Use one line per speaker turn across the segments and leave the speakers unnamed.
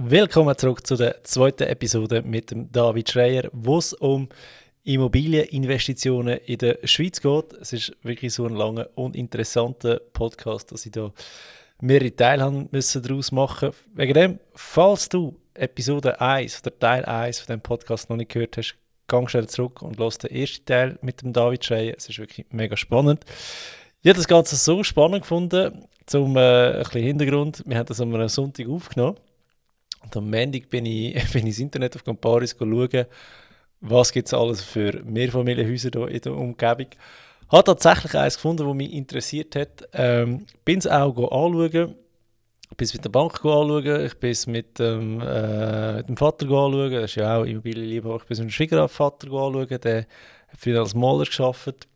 Willkommen zurück zu der zweiten Episode mit dem David Schreier, wo es um Immobilieninvestitionen in der Schweiz geht. Es ist wirklich so ein langer und interessanter Podcast, dass ich da mehrere Teile haben müssen daraus machen. Wegen dem, falls du Episode 1 oder Teil 1 von dem Podcast noch nicht gehört hast, gang schnell zurück und lass den ersten Teil mit dem David Schreier. Es ist wirklich mega spannend. Ich habe das Ganze so spannend gefunden, zum äh, ein bisschen Hintergrund. Wir haben das am Sonntag aufgenommen. Und am Montag bin ich, bin ich ins Internet auf Camparis schauen, was gibt es alles für Mehrfamilienhäuser hier in der Umgebung. Habe tatsächlich eines gefunden, das mich interessiert hat. Ähm, bin es auch anschauen. Ich bin es mit der Bank anschauen. Ich bin es mit, ähm, äh, mit dem Vater anschauen. Das ist ja auch Immobilienliebhaber. Ich bin es mit dem Schwiegervater anschauen. Der hat früher als Maler gearbeitet.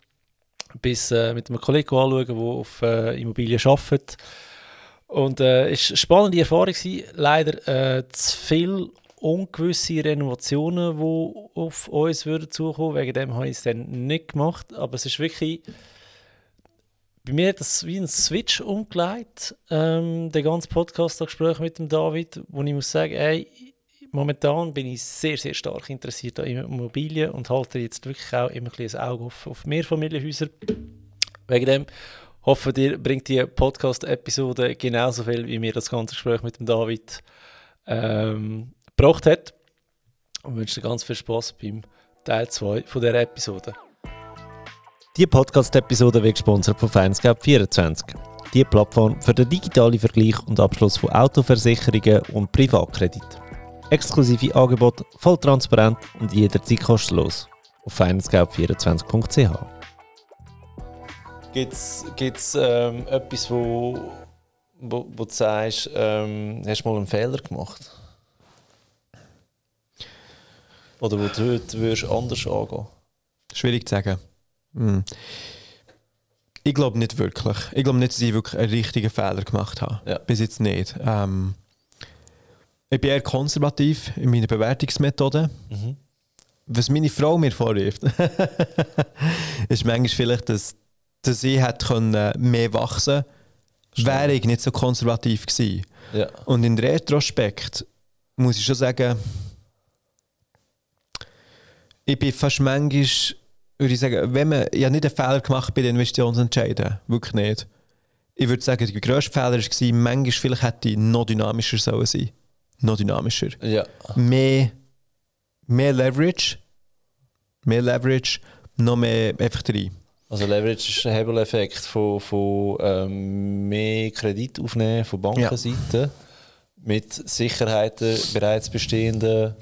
Bis äh, mit einem Kollegen anschauen, der auf äh, Immobilien arbeitet. Und äh, es war eine spannende Erfahrung. Gewesen. Leider äh, zu viel ungewisse Renovationen, die auf uns würden zukommen. Wegen dem habe ich es dann nicht gemacht. Aber es ist wirklich. Bei mir hat das wie ein Switch umgelegt, ähm, der ganze Podcast, das Gespräch mit dem David, wo ich muss sagen, ey, momentan bin ich sehr, sehr stark interessiert an Immobilien und halte jetzt wirklich auch immer ein, ein Auge auf, auf Mehrfamilienhäuser. Wegen dem hoffe, dir bringt die Podcast-Episode genauso viel, wie mir das ganze Gespräch mit dem David ähm, gebracht hat. Und wünsche dir ganz viel Spaß beim Teil 2 von dieser Episode. Die Podcast-Episode wird gesponsert von Findscape24. Die Plattform für den digitalen Vergleich und Abschluss von Autoversicherungen und Privatkredit. Exklusive Angebote, voll transparent und jederzeit kostenlos. Auf findscape24.ch Gibt es ähm, etwas, wo, wo, wo du sagst, ähm, hast du mal einen Fehler gemacht? Oder wo du heute würdest anders angehen
Schwierig zu sagen. Hm. Ich glaube nicht wirklich. Ich glaube nicht, dass ich wirklich einen richtigen Fehler gemacht habe.
Ja.
Bis jetzt nicht. Ähm, ich bin eher konservativ in meiner Bewertungsmethode.
Mhm.
Was meine Frau mir vorwirft, ist manchmal vielleicht, dass, dass ich hätte können mehr wachsen können, wäre ich nicht so konservativ gewesen.
Ja.
Und in Retrospekt muss ich schon sagen, ich bin fast manchmal, würde ich sagen, wenn man, ich habe nicht einen Fehler gemacht bei den Investitionsentscheiden, wirklich nicht. Ich würde sagen, der grösste Fehler war, manchmal vielleicht hätte ich noch dynamischer sollen sein. Noch dynamischer.
Ja.
Mehr, mehr Leverage, mehr Leverage, noch mehr einfach rein.
Also Leverage ist ein Hebeleffekt von, von ähm, mehr Kredit aufnehmen von Bankenseite mit Sicherheiten bereits bestehenden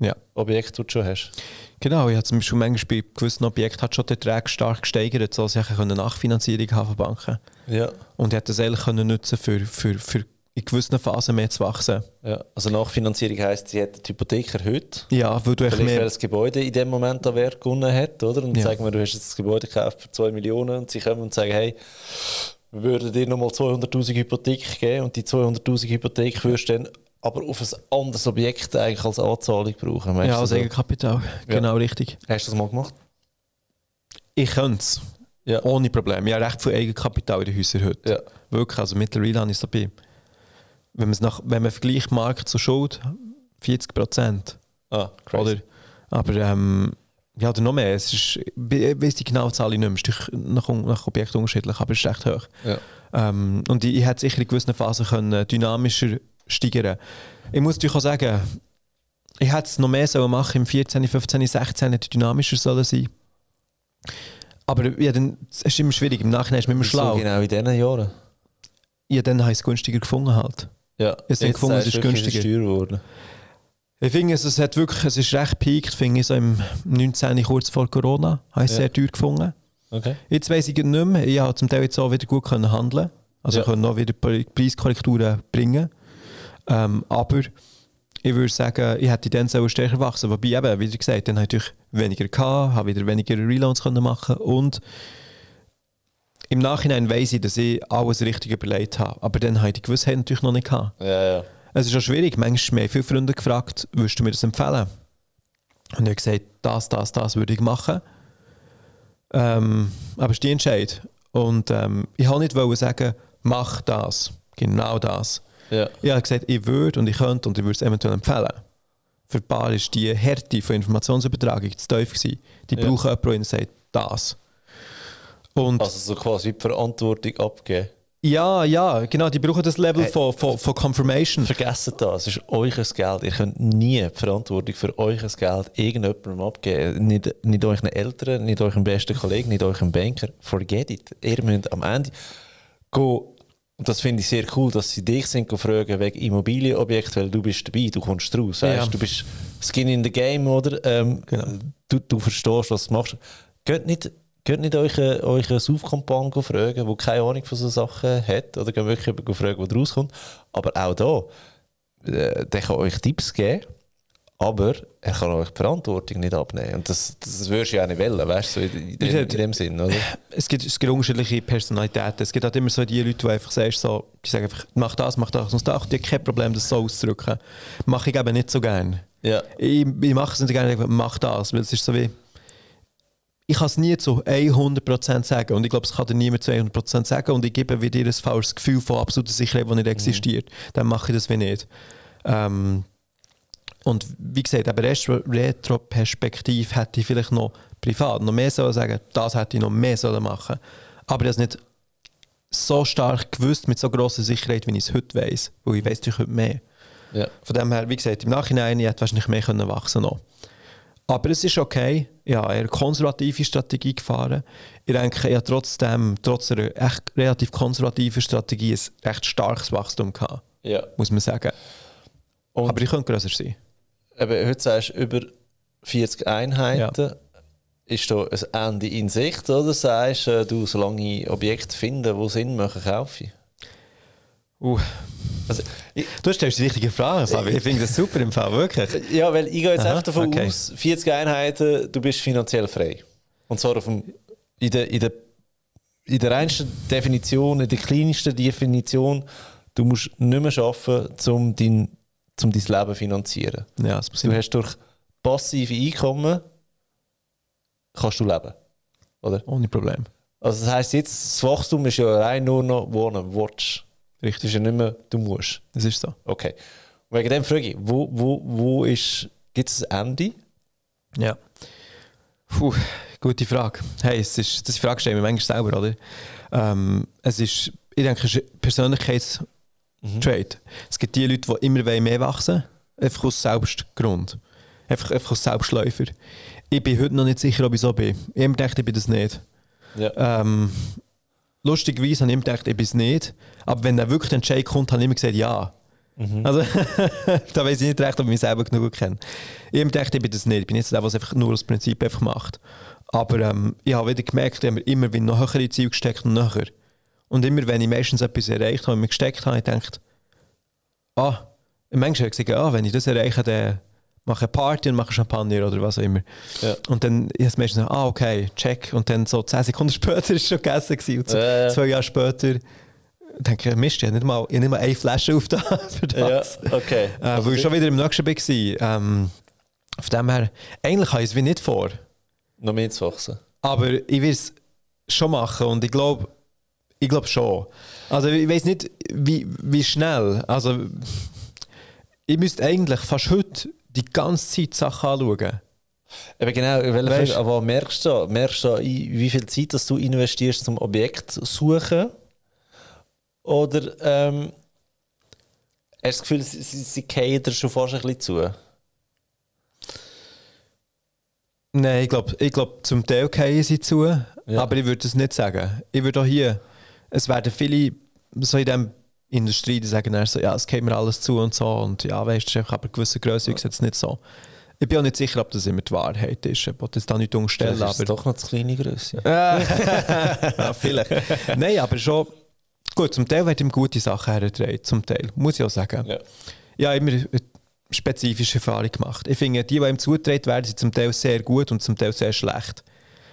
Ja.
Objekten, die du schon hast.
Genau, ich habe zum Beispiel manchmal bei gewissen Objekten hat schon die Erträge stark gesteigert, sodass ich eine Nachfinanzierung haben von Banken.
Ja.
Und ich hätte das eigentlich können nutzen für, für, für in gewissen Phasen mehr zu wachsen.
ja. Also Nachfinanzierung heisst, sie hat die Hypothek erhöht.
Ja, weil du echt
Vielleicht, weil
mehr...
das Gebäude in dem Moment an Wert gewonnen hat, oder? Und
Ja.
sagen wir, du hast jetzt das Gebäude gekauft für 2 Millionen und sie kommen und sagen, hey, wir würden dir nochmal 200'000 Hypothek geben und die 200'000 Hypothek würdest du dann aber auf ein anderes Objekt eigentlich als Anzahlung brauchen.
Ja, als? Eigenkapital. Genau, richtig.
Hast du das mal gemacht?
Ich könnte es.
Ja.
Ohne Probleme. Ich habe recht viel Eigenkapital in den Häusern heute.
Ja.
Wirklich, also mittlerweile habe ich es dabei. Wenn, nach, wenn man vergleicht Markt zu Schuld, 40 Prozent.
Ah, crazy.
Oder? Aber ähm, ja, oder noch mehr. Es ist, ich weiss die genaue Zahl nicht mehr. Es ist nach, nach Objekt unterschiedlich, aber es ist recht hoch.
Ja.
Ähm, und ich, ich hätte sicher in gewissen Phasen können dynamischer steigern Ich muss natürlich auch sagen, ich hätte es noch mehr sollen machen im 14, 15, 16, hätte dynamischer sollen sein. Aber ja, dann, es ist immer schwierig. Im Nachhinein ist man immer schlau.
genau in diesen Jahren?
Ja, dann habe ich es günstiger gefunden halt.
Ja,
Jetzt ich gefunden, es ist günstiger.
geworden.
Ich finde, es, es, hat wirklich, es ist recht peakt, finde ich, so im 19. kurz vor Corona, habe ich es
Ja.
sehr teuer gefunden.
Okay.
Jetzt weiss ich nicht mehr, ich habe zum Teil jetzt auch wieder gut können handeln also
Ja.
können auch wieder Pre- Preiskorrekturen bringen. Ähm, aber ich würde sagen, ich hätte dann sollen stärker wachsen Wobei eben, wie gesagt, dann habe ich natürlich weniger gehabt, habe wieder weniger Reloads können machen und im Nachhinein weiss ich, dass ich alles richtig überlegt habe. Aber dann habe ich die Gewissheit natürlich noch nicht gehabt.
Ja, ja.
Es ist auch schwierig. Manchmal haben mich viele Freunde gefragt, würdest du mir das empfehlen? Und ich habe gesagt, das, das, das würde ich machen. Ähm, aber es ist die Entscheid. Und ähm, ich wollte nicht sagen, mach das, genau das.
Ja.
Ich habe gesagt, ich würde und ich könnte und ich würde es eventuell empfehlen. Für ein paar ist die Härte von Informationsübertragung zu tief gewesen. Die
Ja.
brauchen jemanden, der sagt, das. Und
Also so quasi die Verantwortung abgeben.
ja, ja, genau, die brauchen das Level
Hey.
von, von, von Confirmation.
Vergessen das, es ist euer Geld. Ihr könnt nie die Verantwortung für euer Geld irgendjemandem abgeben. Nicht, nicht euren Eltern, nicht eurem besten Kollegen, nicht eurem Banker. Forget it. Ihr müsst am Ende gehen, und das finde ich sehr cool, dass sie dich sind fragen wegen Immobilienobjekt, weil du bist dabei, du kommst raus. Weißt?
Ja.
Du bist Skin in the Game, oder? Ähm,
Genau.
du, du verstehst, was du machst. Geht nicht, geht nicht euren euren Saufkompan fragen, der keine Ahnung von so Sachen hat, oder geht wirklich jemanden fragen, der rauskommt. Aber auch da, äh, der kann euch Tipps geben, aber er kann euch die Verantwortung nicht abnehmen. Und das, das würdest du ja auch nicht wollen, weißt du, so in, in, dem, in dem Sinn, oder?
Es gibt, es gibt unterschiedliche Personalitäten. Es gibt halt immer so die Leute, die einfach sagst, so, die sagen einfach, mach das, mach das und das. Die haben kein Problem, das so auszudrücken. Mache ich eben nicht so gerne.
Ja.
Ich, ich mache es nicht gerne, ich mach das, weil es ist so wie... Ich kann es nie zu 100% sagen und ich glaube, es kann dir niemand zu 100% sagen und ich gebe wieder ein falsches Gefühl von absoluter Sicherheit, das nicht existiert. Dann mache ich das wie nicht. Ähm, und wie gesagt, aber Retro-Perspektiv hätte ich vielleicht noch privat noch mehr sollen sagen, das hätte ich noch mehr sollen machen. Aber ich es nicht so stark gewusst, mit so grosser Sicherheit, wie ich es heute weiß. Weil ich weiß natürlich heute mehr.
Ja.
Von dem her, wie gesagt, im Nachhinein, ich hätte wahrscheinlich mehr können wachsen noch. Aber es ist okay. Habe eine konservative Strategie gefahren. Ich denke, ich habe trotzdem, trotz einer echt relativ konservativen Strategie, ein recht starkes Wachstum gehabt,
ja.
muss man sagen.
Und
Aber ich könnte größer sein.
eben, heute sagst du über 40 Einheiten. Ist da ein Ende in Sicht oder sagst äh, du, solange ich Objekte finde, die Sinn machen, kaufe ich?
Uh.
Also, ich,
Du stellst die richtige Frage, Fabi. Ich finde das super im Fall, wirklich.
ja, weil ich gehe jetzt
Aha,
einfach davon
okay.
aus, 40 Einheiten, du bist finanziell frei. Und zwar auf dem, in, der, in, der, in der reinsten Definition, in der kleinsten Definition, du musst nicht mehr arbeiten, um dein, um dein Leben zu finanzieren.
Ja, das
Du hast durch passive Einkommen kannst du leben. Oder?
Ohne Problem.
Also das heisst jetzt, das Wachstum ist ja rein nur noch wohnen, willst. Ist ja nicht mehr, du musst.
Das ist so.
Okay. Und wegen dem frage ich, wo, wo, wo ist, gibt es ein Ende?
Ja. Puh, gute Frage. Hey, es ist, das Frage stellen wir manchmal selber, oder? Ähm, es ist, ich denke, es ist ein Persönlichkeitstrade. Es gibt die Leute, die immer wollen mehr wachsen einfach aus Selbstgrund. Einfach, einfach aus Selbstläufer. Ich bin heute noch nicht sicher, ob ich so bin. Ich gedacht, ich bin das nicht.
Ja.
Ähm, lustigerweise habe ich immer gedacht, ich bin es nicht. Aber wenn dann wirklich der Entscheid kommt, habe ich immer gesagt, ja. Also, da weiß ich nicht recht, ob ich mich selber genug kenne. Ich habe gedacht, ich bin das nicht. Ich bin jetzt der, der es einfach nur aus Prinzip einfach macht. Aber ähm, ich habe wieder gemerkt, ich habe immer wieder noch höhere Ziele gesteckt und höher. Und immer, wenn ich meistens etwas erreicht habe, und mir gesteckt habe, ich gedacht, ah, manchmal habe ich gesagt, ah, wenn ich das erreiche, dann mache ich eine Party und mache Champagner oder was auch immer.
Ja.
Und dann ist meistens so, ah, okay, check. Und dann so 10 Sekunden später ist es schon gegessen. Gewesen. Und so
Ja, ja.
zwei Jahre später denke ich, Mist, ich habe nicht mal, ich nicht mal eine Flasche auf da für
Ja,
das.
okay.
Äh,
Also
weil ich schon wieder im nächsten war. Ähm, von dem her, eigentlich habe ich es wie nicht vor.
noch mehr zu wachsen.
Aber ich will es schon machen und ich glaube, ich glaube schon. Also ich weiß nicht, wie, wie schnell. Also ich müsste eigentlich fast heute die ganze Zeit Sachen anschauen.
Eben genau,
Weißt-
aber merkst du, merkst du, wie viel Zeit dass du investierst zum Objekt suchen? Oder ähm, hast du das Gefühl, sie, sie, sie fallen dir schon fast ein bisschen zu?
Nein, ich glaube, ich glaub, zum Teil fallen sie zu,
Ja.
aber ich würde es nicht sagen. Ich würde auch hier, es werden viele so in dieser Industrie, die sagen dann so, ja, es geht mir alles zu und so und ja, weißt du, aber eine gewisse Größe ist jetzt nicht so. Ich bin auch nicht sicher, ob das immer die Wahrheit ist. Ich wollte das da nicht unterstellen,
Vielleicht ist es
aber...
doch noch zu kleine Größe.
ja, vielleicht. Nein, aber schon... Gut, zum Teil werden ihm gute Sachen hergetragen, zum Teil, muss ich auch sagen.
Ja.
Ja, immer spezifische Erfahrung gemacht. Ich finde, die, die ihm zugetragen werden, sind zum Teil sehr gut und zum Teil sehr schlecht.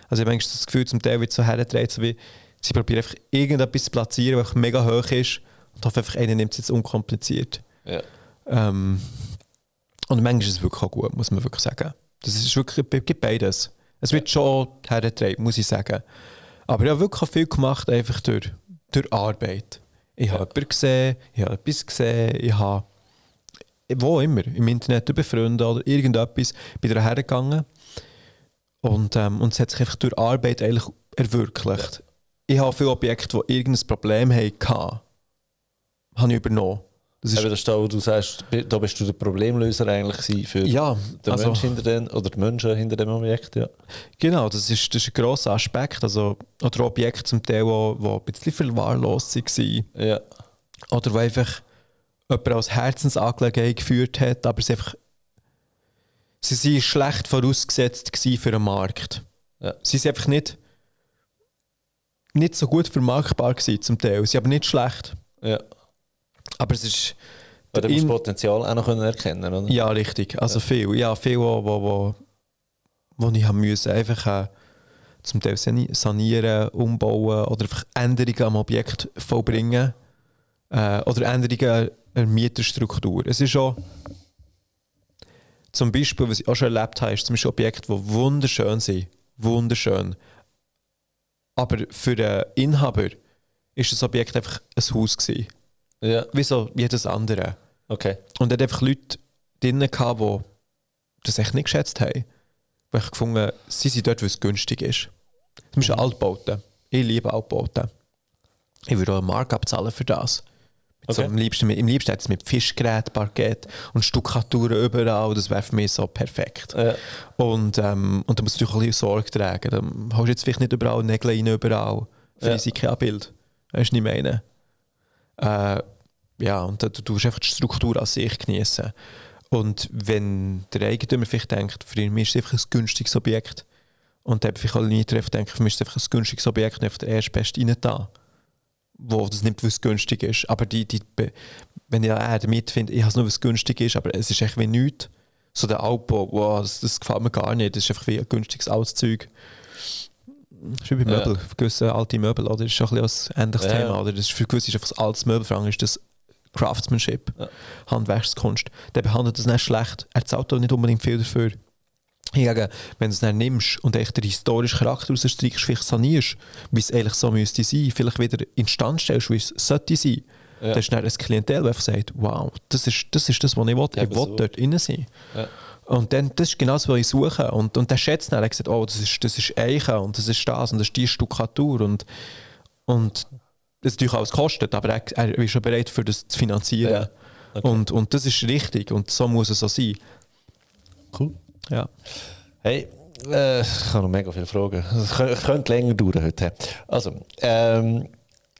Also ich habe das Gefühl, zum Teil wird so hergetragen, so wie sie probieren einfach irgendetwas zu platzieren, was mega hoch ist und hoffen einfach, einer nimmt es jetzt unkompliziert.
Ja.
Ähm, und manchmal ist es wirklich auch gut, muss man wirklich sagen. Das ist wirklich, es gibt beides. Es wird schon hergetragen, muss ich sagen. Aber ich habe wirklich viel gemacht, einfach durch, durch Arbeit. Ich habe jemanden gesehen, ich habe etwas gesehen, ich habe wo immer, im Internet über Freunde oder irgendetwas, bin da hergegangen und, ähm, und es hat sich einfach durch Arbeit eigentlich erwirklicht. Ich habe viele Objekte, die irgendein Problem hatten, habe ich übernommen.
Das ist, das ist da, wo du sagst, da bist du der Problemlöser eigentlich für
ja,
den also, Mensch hinter den, oder die Menschen hinter dem Objekt. Ja.
Genau, das ist, das ist ein grosser Aspekt. Also, oder Objekte zum Teil, die ein bisschen verwahrlost waren.
Ja.
Oder wo einfach jemand als Herzensangelegenheit geführt hat, aber sie einfach sie waren schlecht vorausgesetzt für den Markt.
Ja.
Sie sind einfach nicht, nicht so gut vermarktbar gewesen, zum Teil. Sie aber nicht schlecht.
Ja.
Aber es ist...
Du musst Potenzial auch noch erkennen oder?
Ja, richtig. Also ja. viel. Ja, viel, wo, wo, wo, wo ich haben müssen, einfach äh, zum Teil sanieren, umbauen oder einfach Änderungen am Objekt vollbringen. Äh, oder Änderungen der Mieterstruktur. Es ist auch... Zum Beispiel, was ich auch schon erlebt habe, ist zum Beispiel Objekte, die wunderschön sind. Wunderschön. Aber für den Inhaber ist das Objekt einfach ein Haus gewesen.
Ja.
Wie so jedes andere.
Okay.
Und er hat einfach Leute gehabt, die das echt nicht geschätzt haben. Weil ich gefunden sie sind dort, weil es günstig ist. Zum Beispiel mhm. Altbauten. Ich liebe Altbauten. Ich würde auch eine Marke abzahlen für das. Okay. So, am liebsten, Im liebsten hat es mit Fischgerät, Parkett und Stuckaturen überall. Das wäre für mich so perfekt.
Ja.
Und, ähm, und da musst du natürlich ein bisschen Sorge tragen. Dann hast du jetzt vielleicht nicht überall Nägel rein, überall. Für ja. Bild. Weißt du, nicht meine? Äh, ja, und du tust einfach die Struktur an sich genießen. Und wenn der Eigentümer vielleicht denkt, für ihn ist es einfach ein günstiges Objekt, und der vielleicht alle nie trifft, denkt, für mich ist es einfach ein günstiges Objekt einfach der erste rein da, wo das nicht, weil günstig ist. Aber die, die, wenn ich äh, damit finde, ich habe es nur, weil es günstig ist, aber es ist echt wie nichts. So der Auto, wow, das, das gefällt mir gar nicht. Das ist einfach wie ein günstiges Auszeug. Das ist wie bei Möbel, ja. gewisse alte Möbel, oder? Das ist ein, bisschen ein ähnliches Thema, oder? Das ist für gewisse ist einfach das altes Möbel, ist das Craftsmanship. Handwerkskunst. Der behandelt das nicht schlecht. Er zahlt auch nicht unbedingt viel dafür. Hingegen, wenn du es dann nimmst und echt den historischen Charakter rausstreichst, vielleicht sanierst, wie es eigentlich so müsste sein, vielleicht wieder instand stellst, wie es sollte sein, ja. dann ist dann ein Klientel, das sagt, wow, das ist das, ist das was ich will. Ja, ich will so. dort drin sein.
Ja.
Und dann, das ist genau das, was ich suche. Und, und der schätzt dann, er hat gesagt, oh, das ist, das ist Eichen und das ist das und das ist die Stuckatur und, und das natürlich alles kostet, aber er, er ist schon bereit, für das zu finanzieren. Ja. Okay. Und, und das ist richtig und so muss es so sein.
Cool.
Ja.
Hey, äh, ich habe noch mega viele Fragen. Es könnte länger dauern heute. Also, ähm,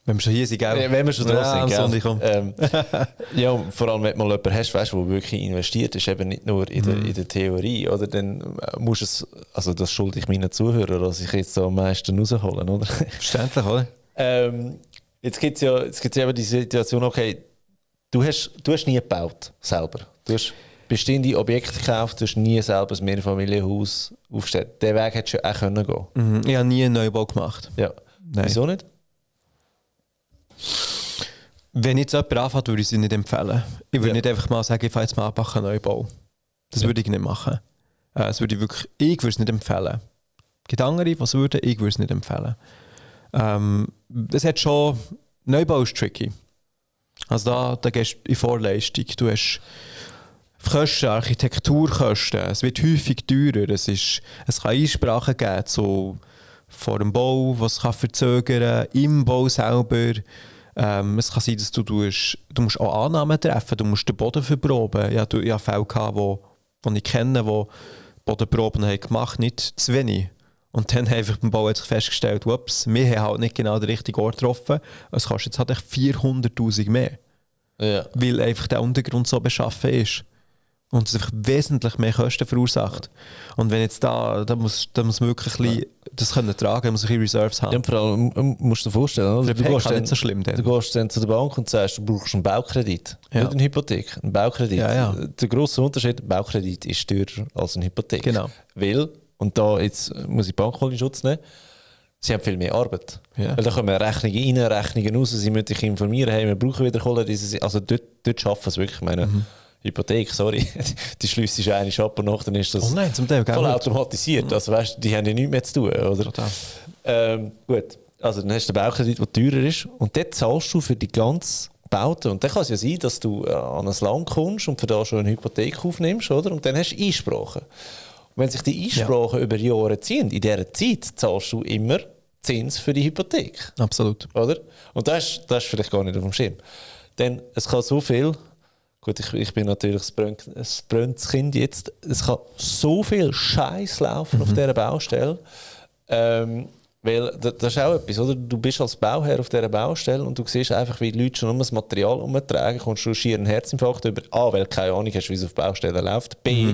wenn wir schon hier sind, gell?
Wenn wir schon
da
ja, sind, gell? Ähm, ja, vor allem, wenn du mal jemanden hast, weißt, der wirklich investiert ist, eben nicht nur in, der, mhm. in der Theorie, oder? Dann musst du es, also das schulde ich meinen Zuhörern, dass ich jetzt so am meisten rausholen, oder?
Verständlich, oder?
Ähm, jetzt gibt es ja, jetzt gibt's ja eben die Situation, okay, du hast, du hast nie gebaut, selber. Du hast bestehende Objekte gekauft, du hast nie selber ein Mehrfamilienhaus aufgestellt. Den Weg hättest du auch können gehen
mhm. Ich habe nie einen Neubau gemacht.
Ja. Nein. Wieso nicht?
Wenn jetzt jemand anfängt, würde ich sie nicht empfehlen. Ich würde ja. nicht einfach mal sagen, ich fahre jetzt mal einen Neubau. Das ja. würde ich nicht machen. Äh, das würde ich wirklich, ich würde es nicht empfehlen. Gibt andere, was würden, ich würde es nicht empfehlen. Ähm, es hat schon, Neubau ist tricky. Also da, da gehst du in Vorleistung. Du hast Kosten, Architekturkosten. Es wird häufig teurer. Es, ist, es kann Einsprachen geben zu, vor dem Bau, was kann verzögern, im Bau selber. Ähm, es kann sein, dass du, tust, du musst auch Annahmen treffen du musst den Boden verproben. Ja, du, ich hatte Fälle, gehabt, wo, wo ich kenne, die Bodenproben haben gemacht nicht zu wenig. Und dann einfach beim Bau sich festgestellt, ups, wir haben halt nicht genau den richtigen Ort getroffen. Es kostet jetzt halt 400'000 mehr.
Ja.
Weil einfach der Untergrund so beschaffen ist und es einfach wesentlich mehr Kosten verursacht. Und wenn jetzt da, da muss, da muss man wirklich bisschen, das können tragen, muss ein Reserves haben.
Ja, vor allem ähm, musst du dir vorstellen,
oder?
du
gehst dann, nicht so schlimm.
Dann. Du gehst dann zu der Bank und sagst, du brauchst einen Baukredit, ja. nicht eine Hypothek, einen Baukredit.
Ja, ja.
Der grosse Unterschied, ein Baukredit ist teurer als eine Hypothek.
Genau.
Weil, und da jetzt muss ich die Bank in Schutz nehmen, sie haben viel mehr Arbeit.
Ja.
Weil da kommen Rechnungen rein, Rechnungen raus, sie müssen dich informieren, hey, wir brauchen wieder Kohle, also dort, dort schaffen sie wirklich, meine, mhm. Hypothek, sorry, die schließt sich eine ab und nachher ist das
oh nein, zum Teil,
voll automatisiert. Also weißt, die haben ja nichts mehr zu tun, oder?
Total.
Ähm, gut, Also dann hast du den Baukredit, der teurer ist und dort zahlst du für die ganze Baute. Und dann kann es ja sein, dass du äh, an ein Land kommst und für da schon eine Hypothek aufnimmst, oder? Und dann hast du Einsprachen. Und wenn sich die Einsprachen über Jahre ziehen, in dieser Zeit zahlst du immer Zins für die Hypothek.
Absolut.
Oder? Und das ist, das ist vielleicht gar nicht auf dem Schirm. Denn es kann so viel, gut, ich, ich bin natürlich ein brönnes Kind jetzt, es kann so viel Scheiß laufen auf dieser Baustelle. Ähm, weil das ist auch etwas, oder? Du bist als Bauherr auf dieser Baustelle und du siehst einfach, wie die Leute schon um das Material umtragen, kommst du schier einen Herzinfarkt über. A, weil du keine Ahnung hast, wie es auf Baustellen läuft. B,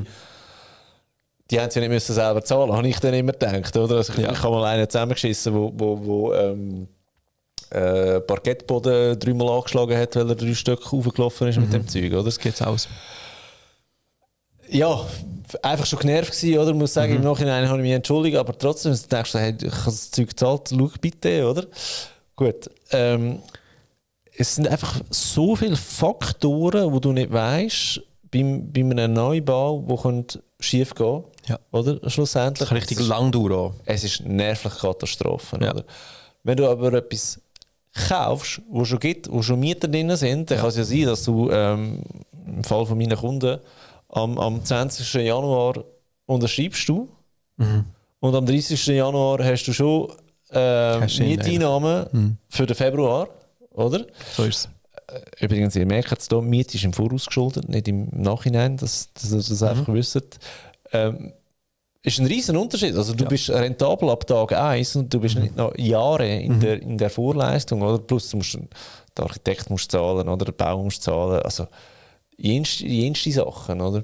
die haben es ja nicht müssen selber zahlen, habe ich dann immer gedacht, oder? Also ich,
Ja.
ich habe mal einen zusammengeschissen, wo, wo, wo ähm, äh, Parkettboden dreimal angeschlagen hat, weil er drei Stück hochgelaufen ist mit dem Zeug, oder?
Das geht's aus.
Ja, einfach schon genervt gewesen, oder? Ich muss sagen, im Nachhinein habe ich mich entschuldigt, aber trotzdem denkst du, hey, ich habe das Zeug gezahlt, schau bitte, oder? Gut. Ähm, es sind einfach so viele Faktoren, wo du nicht weißt, beim, bei einem Neubau, wo könnte schief gehen,
Ja.
oder? Schlussendlich.
Das kann richtig lang dauern.
es ist nervlich Katastrophe.
Ja.
Oder? Wenn du aber etwas kaufst, wo schon gibt, wo schon Mieter drin sind, dann kann es ja sein, dass du ähm, im Fall von meinen Kunden am, am 20. Januar unterschreibst du und am 30. Januar hast du schon
ihn
Mieteinnahmen für den Februar, oder?
So ist es.
Übrigens, ihr merkt es hier, Miete ist im Voraus geschuldet, nicht im Nachhinein, dass, dass ihr das einfach wisst. Ähm, ist ein riesen Unterschied. Also du
Ja.
bist rentabel ab Tag 1 und du bist nicht noch Jahre in, der, in der Vorleistung. Oder? Plus du musst, der Architekt muss zahlen oder der Bau muss zahlen. Also jenste, jenste Sachen, oder?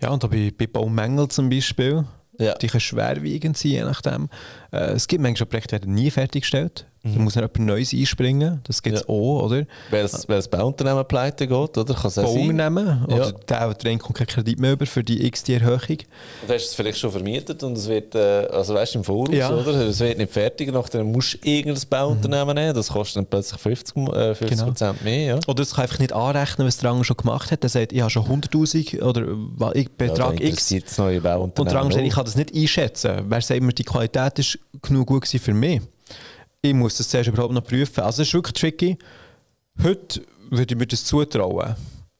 Ja, und da bei, bei Baumängel zum Beispiel,
Ja.
die können schwerwiegend sein, je nachdem. Äh, es gibt manchmal Projekte, die werden nie fertiggestellt. Da muss dann jemand Neues einspringen. Das gibt es
Mhm. Ja.
auch, oder?
Weil das, weil das Bauunternehmen pleite geht, oder? Kann es.
Bauunternehmen,
Ja.
oder der, der kommt kein Kredit mehr über für die x die Erhöhung.
Und hast es vielleicht schon vermietet und es wird, äh, also weißt im Voraus,
Ja.
oder? Es wird nicht fertig, nachdem musst du irgendein Bauunternehmen nehmen, das kostet dann plötzlich 50, äh, 50
Genau.
Prozent mehr, ja.
Oder es kann einfach nicht anrechnen, was der andere schon gemacht hat. Der sagt, ich habe schon 100'000 oder ich Betrag
ja,
X.
neue
Und der andere sagt, ich kann das nicht einschätzen. Wer sagt mir, die Qualität ist genug gut für mich? Ich muss das zuerst überhaupt noch prüfen. Also es ist wirklich tricky. Heute würde ich mir das zutrauen.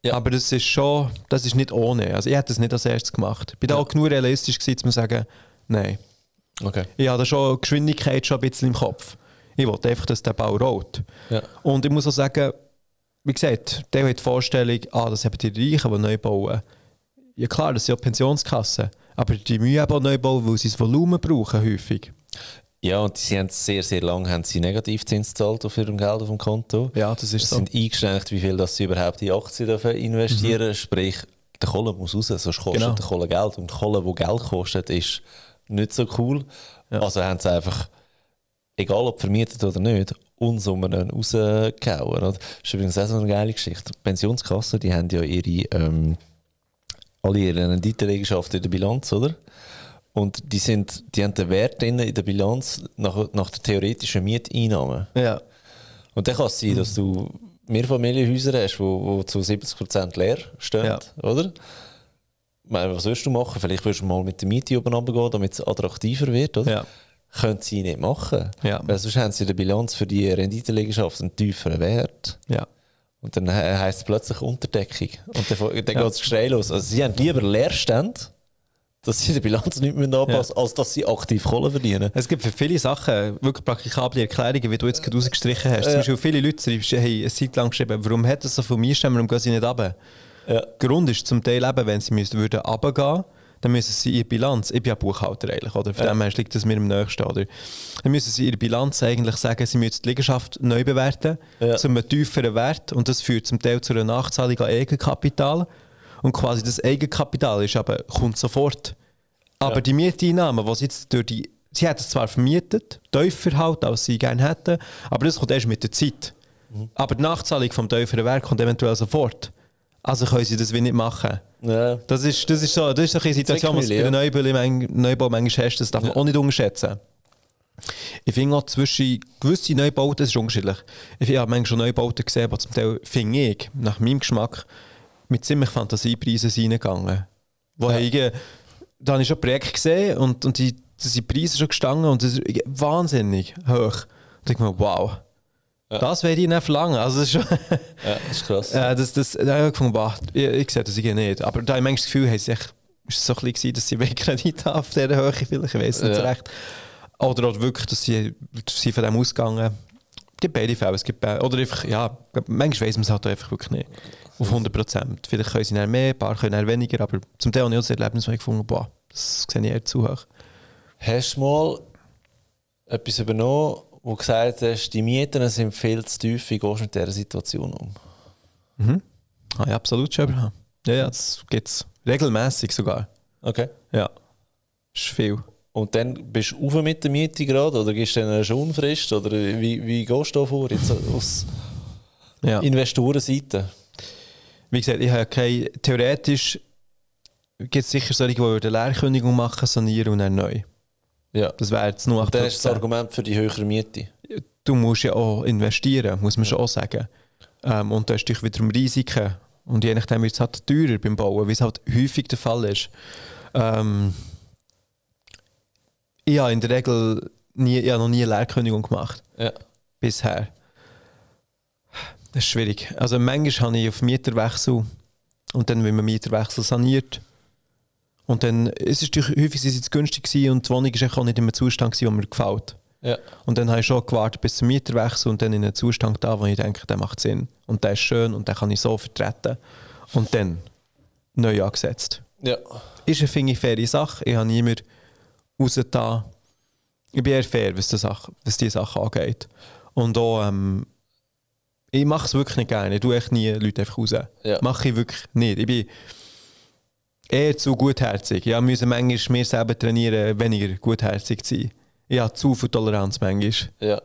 Ja.
Aber das ist schon, das ist nicht ohne. Also ich hätte das nicht als erstes gemacht. Ich bin da
Ja.
auch genug realistisch gewesen, um zu sagen, nein.
Okay.
Ich habe da schon Geschwindigkeit schon ein bisschen im Kopf. Ich wollte einfach, dass der Bau rollt.
Ja.
Und ich muss auch sagen, wie gesagt, der hat die Vorstellung, ah, das haben die Reichen, die neu bauen. Ja klar, das sind ja Pensionskassen. Aber die müssen eben auch neu bauen, weil sie das Volumen brauchen, häufig.
Ja, und sie haben sehr, sehr lange haben sie Negativzins gezahlt auf ihrem Geld auf dem Konto.
Ja, das ist so.
sind eingeschränkt, wie viel dass sie überhaupt in Aktien dürfen investieren Sprich, der Kohle muss raus, sonst kostet
Genau.
der Kohle Geld. Und Kohle, die Geld kostet, ist nicht so cool.
Ja.
Also haben sie einfach, egal ob vermietet oder nicht, Unsummen rausgehauen. Das ist übrigens auch so eine geile Geschichte. Die Pensionskassen, die haben ja ihre, ähm, alle ihre Renditeleigenschaften in der Bilanz, oder? Und die, sind, die haben den Wert drin in der Bilanz nach, nach der theoretischen Mieteinnahme.
Ja.
Und dann kann es sein, dass du Mehrfamilienhäuser hast, die wo, wo zu 70% leer stehen,
Ja.
oder? Meine, was willst du machen? Vielleicht willst du mal mit der Miete oben runtergehen, damit es attraktiver wird, oder?
Ja.
Können sie nicht machen.
Ja.
Weil sonst haben sie in der Bilanz für die Renditeliegenschaft einen tieferen Wert.
Ja.
Und dann he- heisst es plötzlich Unterdeckung. Und dann, dann
Ja.
geht das Geschrei los. Also sie haben lieber Leerstände, dass sie die Bilanz nicht mehr anpassen als dass sie aktiv Kohle verdienen.
Es gibt für viele Sachen wirklich praktikable Erklärungen, wie du jetzt gerade rausgestrichen hast. Zum Beispiel viele Leute schreiben, hey, eine Zeit lang geschrieben, warum hat das so viel Einstämme, warum gehen sie nicht runter?
Ja.
Grund ist zum Teil eben, wenn sie müssten, würden runtergehen, dann müssen sie ihre Bilanz, ich bin ja Buchhalter eigentlich, oder? Von
Ja.
dem her liegt das mir am nächsten, oder? Dann müssen sie ihre Bilanz eigentlich sagen, sie müssen die Liegenschaft neu bewerten,
Ja.
zu einem tieferen Wert und das führt zum Teil zu einer Nachzahlung an Eigenkapital und quasi das Eigenkapital ist aber, kommt sofort. Aber
Ja.
die Mieteinnahmen, die sie jetzt durch die, sie hätten es zwar vermietet, tiefer halt, als sie gerne hätten, aber das kommt erst mit der Zeit.
Mhm.
Aber die Nachzahlung vom tieferen Wert kommt eventuell sofort. Also können sie das wie nicht machen.
Ja.
Das ist, das ist so, das ist eine Situation, was du bei den Neubau, manchmal hast, das darf man
Ja.
auch nicht unterschätzen. Ich finde auch zwischen gewissen Neubauten, das ist unterschiedlich. Ich habe manchmal schon Neubauten gesehen, die zum Teil, finde ich, nach meinem Geschmack, mit ziemlich Fantasiepreisen reingegangen. Wo
Ja.
ich, da habe ich schon Projekte gesehen und, und die, da sind Preise schon gestanden und das ist wahnsinnig hoch. Und ich mir, wow,
Ja.
das werde ich nicht verlangen. Also das ist schon,
Ja, das ist krass.
äh, das, das, da habe ich gefunden, wow, ich, ich sehe das irgendwie nicht. Aber da habe ich manchmal das Gefühl, echt, ist es so ein bisschen gewesen, dass sie Wegkredit haben auf dieser Höhe, vielleicht, ich weiß nicht
Ja.
recht. Oder auch wirklich, dass sie, dass sie von dem ausgegangen Es gibt beide Fälle. Es gibt be oder einfach, ja, manchmal weiss man es halt einfach wirklich nicht. Auf 100 Prozent. Vielleicht können sie mehr, ein paar können weniger, aber zum Teil habe ich auch das Erlebnis, wo ich gefunden boah, das sehe ich eher zu hoch.
Hast du mal etwas übernommen, wo du gesagt hast, die Mieten sind viel zu tief, wie gehst du mit dieser Situation um?
Mhm. Ah, ja, absolut schon. Ja, ja, das gibt es regelmäßig sogar.
Okay.
Ja. Ist viel.
Und dann bist du auf mit der Miete gerade oder gibst du dann eine Schonfrist? Oder wie, wie gehst du da vor, jetzt aus
Ja.
Investorenseite?
Wie gesagt, ich habe keine, theoretisch gibt es sicher solche, die eine Leerkündigung machen, sanieren und dann neu.
Ja.
Das wäre jetzt nur
dann ist das
8%.
Argument für die höhere Miete.
Du musst ja auch investieren, muss man schon auch sagen. Ähm, und da ist natürlich wiederum Risiken. Und je nachdem wird es halt teurer beim Bauen, wie es halt häufig der Fall ist. Ähm, ich habe in der Regel nie, ich habe noch nie eine Leerkündigung gemacht.
Ja.
bisher. Das ist schwierig. Also manchmal habe ich auf Mieterwechsel und dann, wenn man Mieterwechsel saniert und dann, es ist häufig ist es günstig gewesen und die Wohnung ist auch nicht in einem Zustand gewesen, der mir gefällt.
Ja.
Und dann habe ich schon gewartet bis zum Mieterwechsel und dann in einem Zustand da, wo ich denke, der macht Sinn und der ist schön und den kann ich so vertreten und dann neu angesetzt.
Ja.
Ist eine finde ich, faire Sache. Ich habe niemand rausgetan. Ich bin eher fair, was, die Sache, was diese Sache angeht. Und auch, ähm, ich mache es wirklich nicht gerne. Ich tue echt nie Leute einfach raus.
Ja.
Mache ich wirklich nicht. Ich bin eher zu gutherzig. Ich musste manchmal mir selber trainieren, weniger gutherzig zu sein. Ich habe zu viel Toleranz manchmal.
Ja.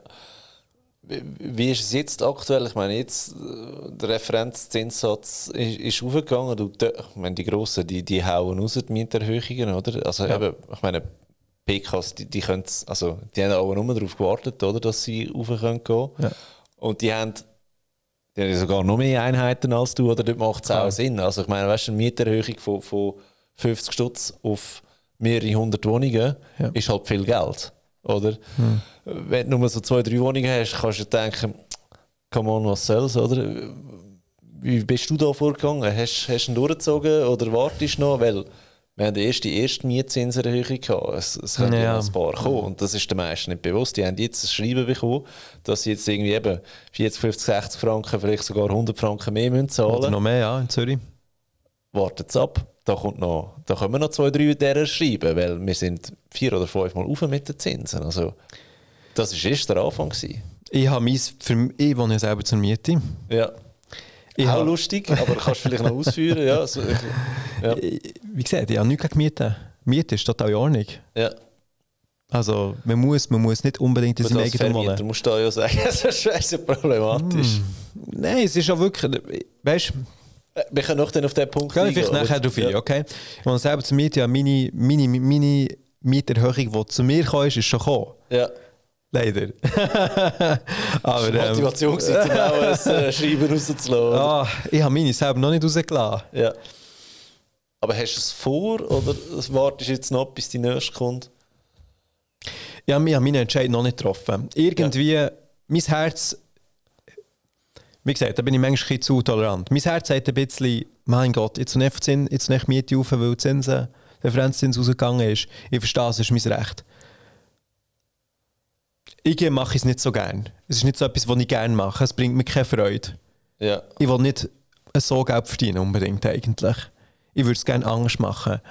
Wie- ist es jetzt aktuell? Ich meine, jetzt äh, der Referenzzinssatz ist, ist aufgegangen. Du, ich meine, die Grossen, die, die hauen raus die Mieterhöhungen, oder? Also
Ja.
eben, ich meine, PKs, die, die können also die haben auch nur darauf gewartet, oder, dass sie rauf können gehen.
Ja.
Und die haben, die haben sogar noch mehr Einheiten als du, oder? Dort macht es auch Sinn. Also ich meine, weißt du, eine Mieterhöhung von, von 50 Stutz auf mehrere hundert Wohnungen
Ja.
ist halt viel Geld, oder? Wenn du nur so zwei, drei Wohnungen hast, kannst du denken, come on, was soll's, oder? Wie bist du da vorgegangen? Hast, hast du ihn durchgezogen oder wartest du noch? Weil wir haben erst die erste Mietzinserhöhung gehabt. Es, es können ja. Ein paar kommen. Und das ist den meisten nicht bewusst. Die haben jetzt ein Schreiben bekommen, dass sie jetzt irgendwie eben 40, 50, 60 Franken, vielleicht sogar 100 Franken mehr müssen zahlen
Oder noch mehr, ja, in Zürich.
wartet ab. Da, kommt noch, da können wir noch zwei, drei derer schreiben, weil wir sind vier oder fünf Mal auf mit den Zinsen. Also, das war erst der Anfang. Gewesen.
Ich, habe mein, für, ich wohne ja selber zur Miete.
Ja.
Ich
Auch lustig, aber kannst du vielleicht noch ausführen. Ja, so, ja.
Ich- Wie gesagt, ich habe nichts gegen Miete. Miete ist total in Ordnung.
ja.
Also man muss, man muss nicht unbedingt in seinem
Vermieter
wohnen.
musst du da ja sagen, das ist scheiße problematisch.
Nein, es ist auch wirklich, weißt
Äh, Wir können noch dann auf den Punkt
Gehen wir vielleicht nachher drauf ein,
ja.
okay? Ich wohne selber zur Miete, ja, meine, meine, meine Mieterhöhung, die zu mir kam, ist, ist schon gekommen.
Ja.
Leider. Aber,
Die
ähm,
Motivation war, um auch ein äh, Schreiben rauszulassen.
ah, ich habe meine selber noch nicht rausgelassen.
Ja. Aber hast du es vor oder wartest du jetzt noch, bis die nächste kommt?
Ich habe meinen Entscheid noch nicht getroffen. Irgendwie, mein Herz, wie gesagt, da bin ich manchmal ein zu tolerant. Mein Herz sagt ein bisschen, mein Gott, jetzt nicht, jetzt nicht Miete auf, weil die Zinsen, der Referenzzins rausgegangen ist. Ich verstehe, es ist mein Recht. Ich mache es nicht so gern. Es ist nicht so etwas, was ich gerne mache. Es bringt mir keine Freude.
Ja.
Ich will nicht so Geld verdienen unbedingt eigentlich. Ich würde es gerne anders machen.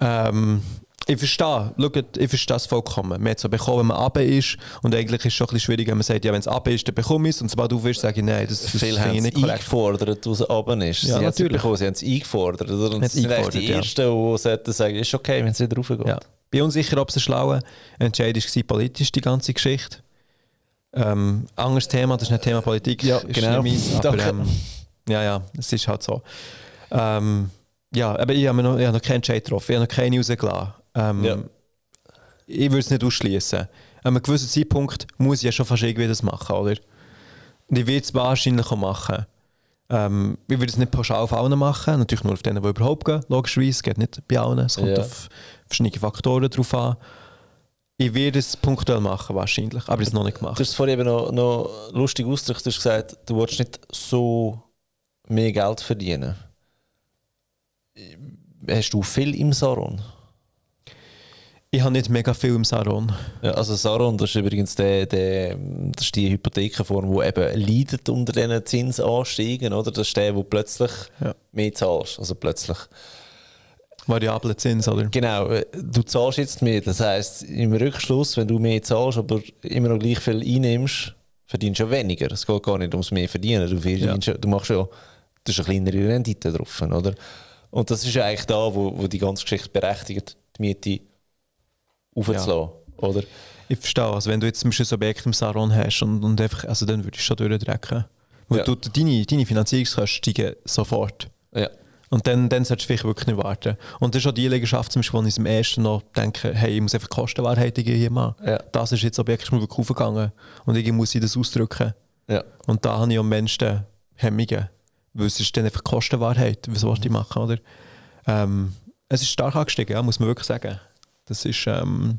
Ähm, ich verstehe, schaut, ich verstehe es vollkommen. Man hat es so bekommen, wenn man runter ist. Und eigentlich ist es schon ein bisschen schwierig, wenn man sagt, ja, wenn es runter ist, dann bekomme ich es. Und sobald du willst, sage ich, nein, das, das
Viele
finde
haben
ich
es
nicht korrekt.
eingefordert, was oben ist.
Ja,
sie es nicht
natürlich.
bekommen, sie haben es eingefordert. Oder? Und
es
sie sind eigentlich die
ja.
Ersten, die sollten sagen, ist okay, wenn es wieder raufgeht.
Ja. Bin unsicher, ob es ein schlauer Entscheid war, politisch, die ganze Geschichte. Ähm, anderes Thema, das ist nicht Thema Politik.
Ja,
ist
genau.
nicht meins, aber ähm, ja, ja, es ist halt so. Ähm, ja, aber ich habe noch, ich habe noch keinen Entscheid getroffen, ich habe noch keine rausgelassen. Ähm,
Ja.
Ich würde es nicht ausschließen. An einem gewissen Zeitpunkt muss ich ja schon fast irgendwie das machen, oder? Und ich werde es wahrscheinlich auch machen. Ähm, ich würde es nicht pauschal auf allen machen, natürlich nur auf denen, die überhaupt gehen, logischerweise. Es geht nicht bei allen, es kommt
Ja.
auf verschiedene Faktoren drauf an. Ich werde es punktuell machen, wahrscheinlich, aber ich es noch nicht gemacht.
Du hast es vorhin eben noch, noch lustig ausgedrückt, du hast gesagt, du willst nicht so mehr Geld verdienen. Hast du viel im Saron?
Ich habe nicht mega viel im Saron.
Ja, also Saron, das ist übrigens der, der, das ist die Hypothekenform, die eben leidet unter diesen Zinsanstiegen, oder? Das ist der, wo plötzlich
Ja.
mehr zahlst. Also plötzlich.
Variable Zins, oder?
Genau, äh, du zahlst jetzt mehr. Das heisst, im Rückschluss, wenn du mehr zahlst, aber immer noch gleich viel einnimmst, verdienst du ja weniger. Es geht gar nicht ums mehr verdienen. Du, verdienst, ja. du machst ja, du hast eine kleinere Rendite drauf, oder? Und das ist ja eigentlich da, wo, wo die ganze Geschichte berechtigt, die Miete aufzulassen, oder?
Ich verstehe, also wenn du jetzt zum Beispiel ein Objekt im Saron hast und, und einfach, also dann würde ich schon durchdrücken. Weil
Ja.
du, deine, deine Finanzierungskosten steigen sofort.
Ja.
Und dann, dann solltest du vielleicht wirklich nicht warten. Und das ist auch die Liegenschaft, zum Beispiel, wo ich im ersten noch denke, hey, ich muss einfach Kostenwahrheit hier machen.
Ja.
Das ist jetzt das Objekt, mir wirklich aufgegangen. Und irgendwie muss ich das ausdrücken.
Ja.
Und da habe ich am meisten Hemmungen. Weil es ist dann einfach Kostenwahrheit. Was willst du machen, oder? Ähm, es ist stark angestiegen, ja, muss man wirklich sagen. Das ist, ähm,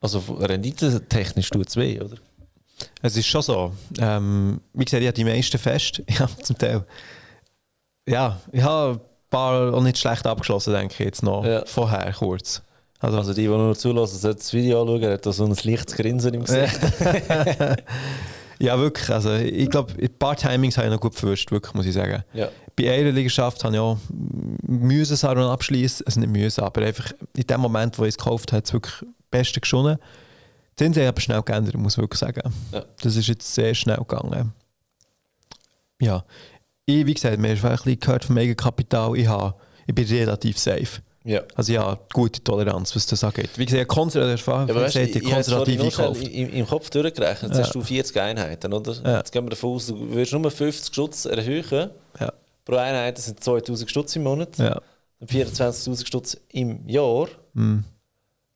Also renditetechnisch tut es weh, oder?
es ist schon so. Ähm, wie gesagt, ich habe die meisten fest. Ja, zum Teil. Ja, ich habe ein paar auch nicht schlecht abgeschlossen, denke ich jetzt noch.
Ja.
Vorher kurz. Also,
Also die, die nur zulassen, sollten das Video anschauen, er hat da so ein leichtes Grinsen im Gesicht.
ja, wirklich. Also, ich glaube, ein paar Timings habe ich noch gut verwischt, wirklich, muss ich sagen.
Ja.
Bei einer Liegenschaft habe ich auch müssen Saron abschließen, also nicht müssen, aber einfach in dem Moment, wo ich es gekauft habe, hat es wirklich das Beste geschonnen. Die Zinsen haben aber schnell geändert, muss ich wirklich sagen.
Ja.
Das ist jetzt sehr schnell gegangen. Ja, ich, wie gesagt, mir ist ein bisschen gehört vom Eigenkapital, ich, habe, ich bin relativ safe.
ja.
Also ich habe gute Toleranz, was das angeht. Wie gesagt, konservativ,
Ja, weißt,
gesagt,
ich, es
konservativ gekauft.
im, im Kopf durchgerechnet. Jetzt
Ja.
hast du 40 Einheiten, oder?
Ja.
Jetzt gehen wir davon aus, du wirst nur 50 Stutz erhöhen.
Ja,
Pro Einheit sind 2000 Stutz im Monat.
ja.
Und 24.000 Stutz im Jahr
Mm,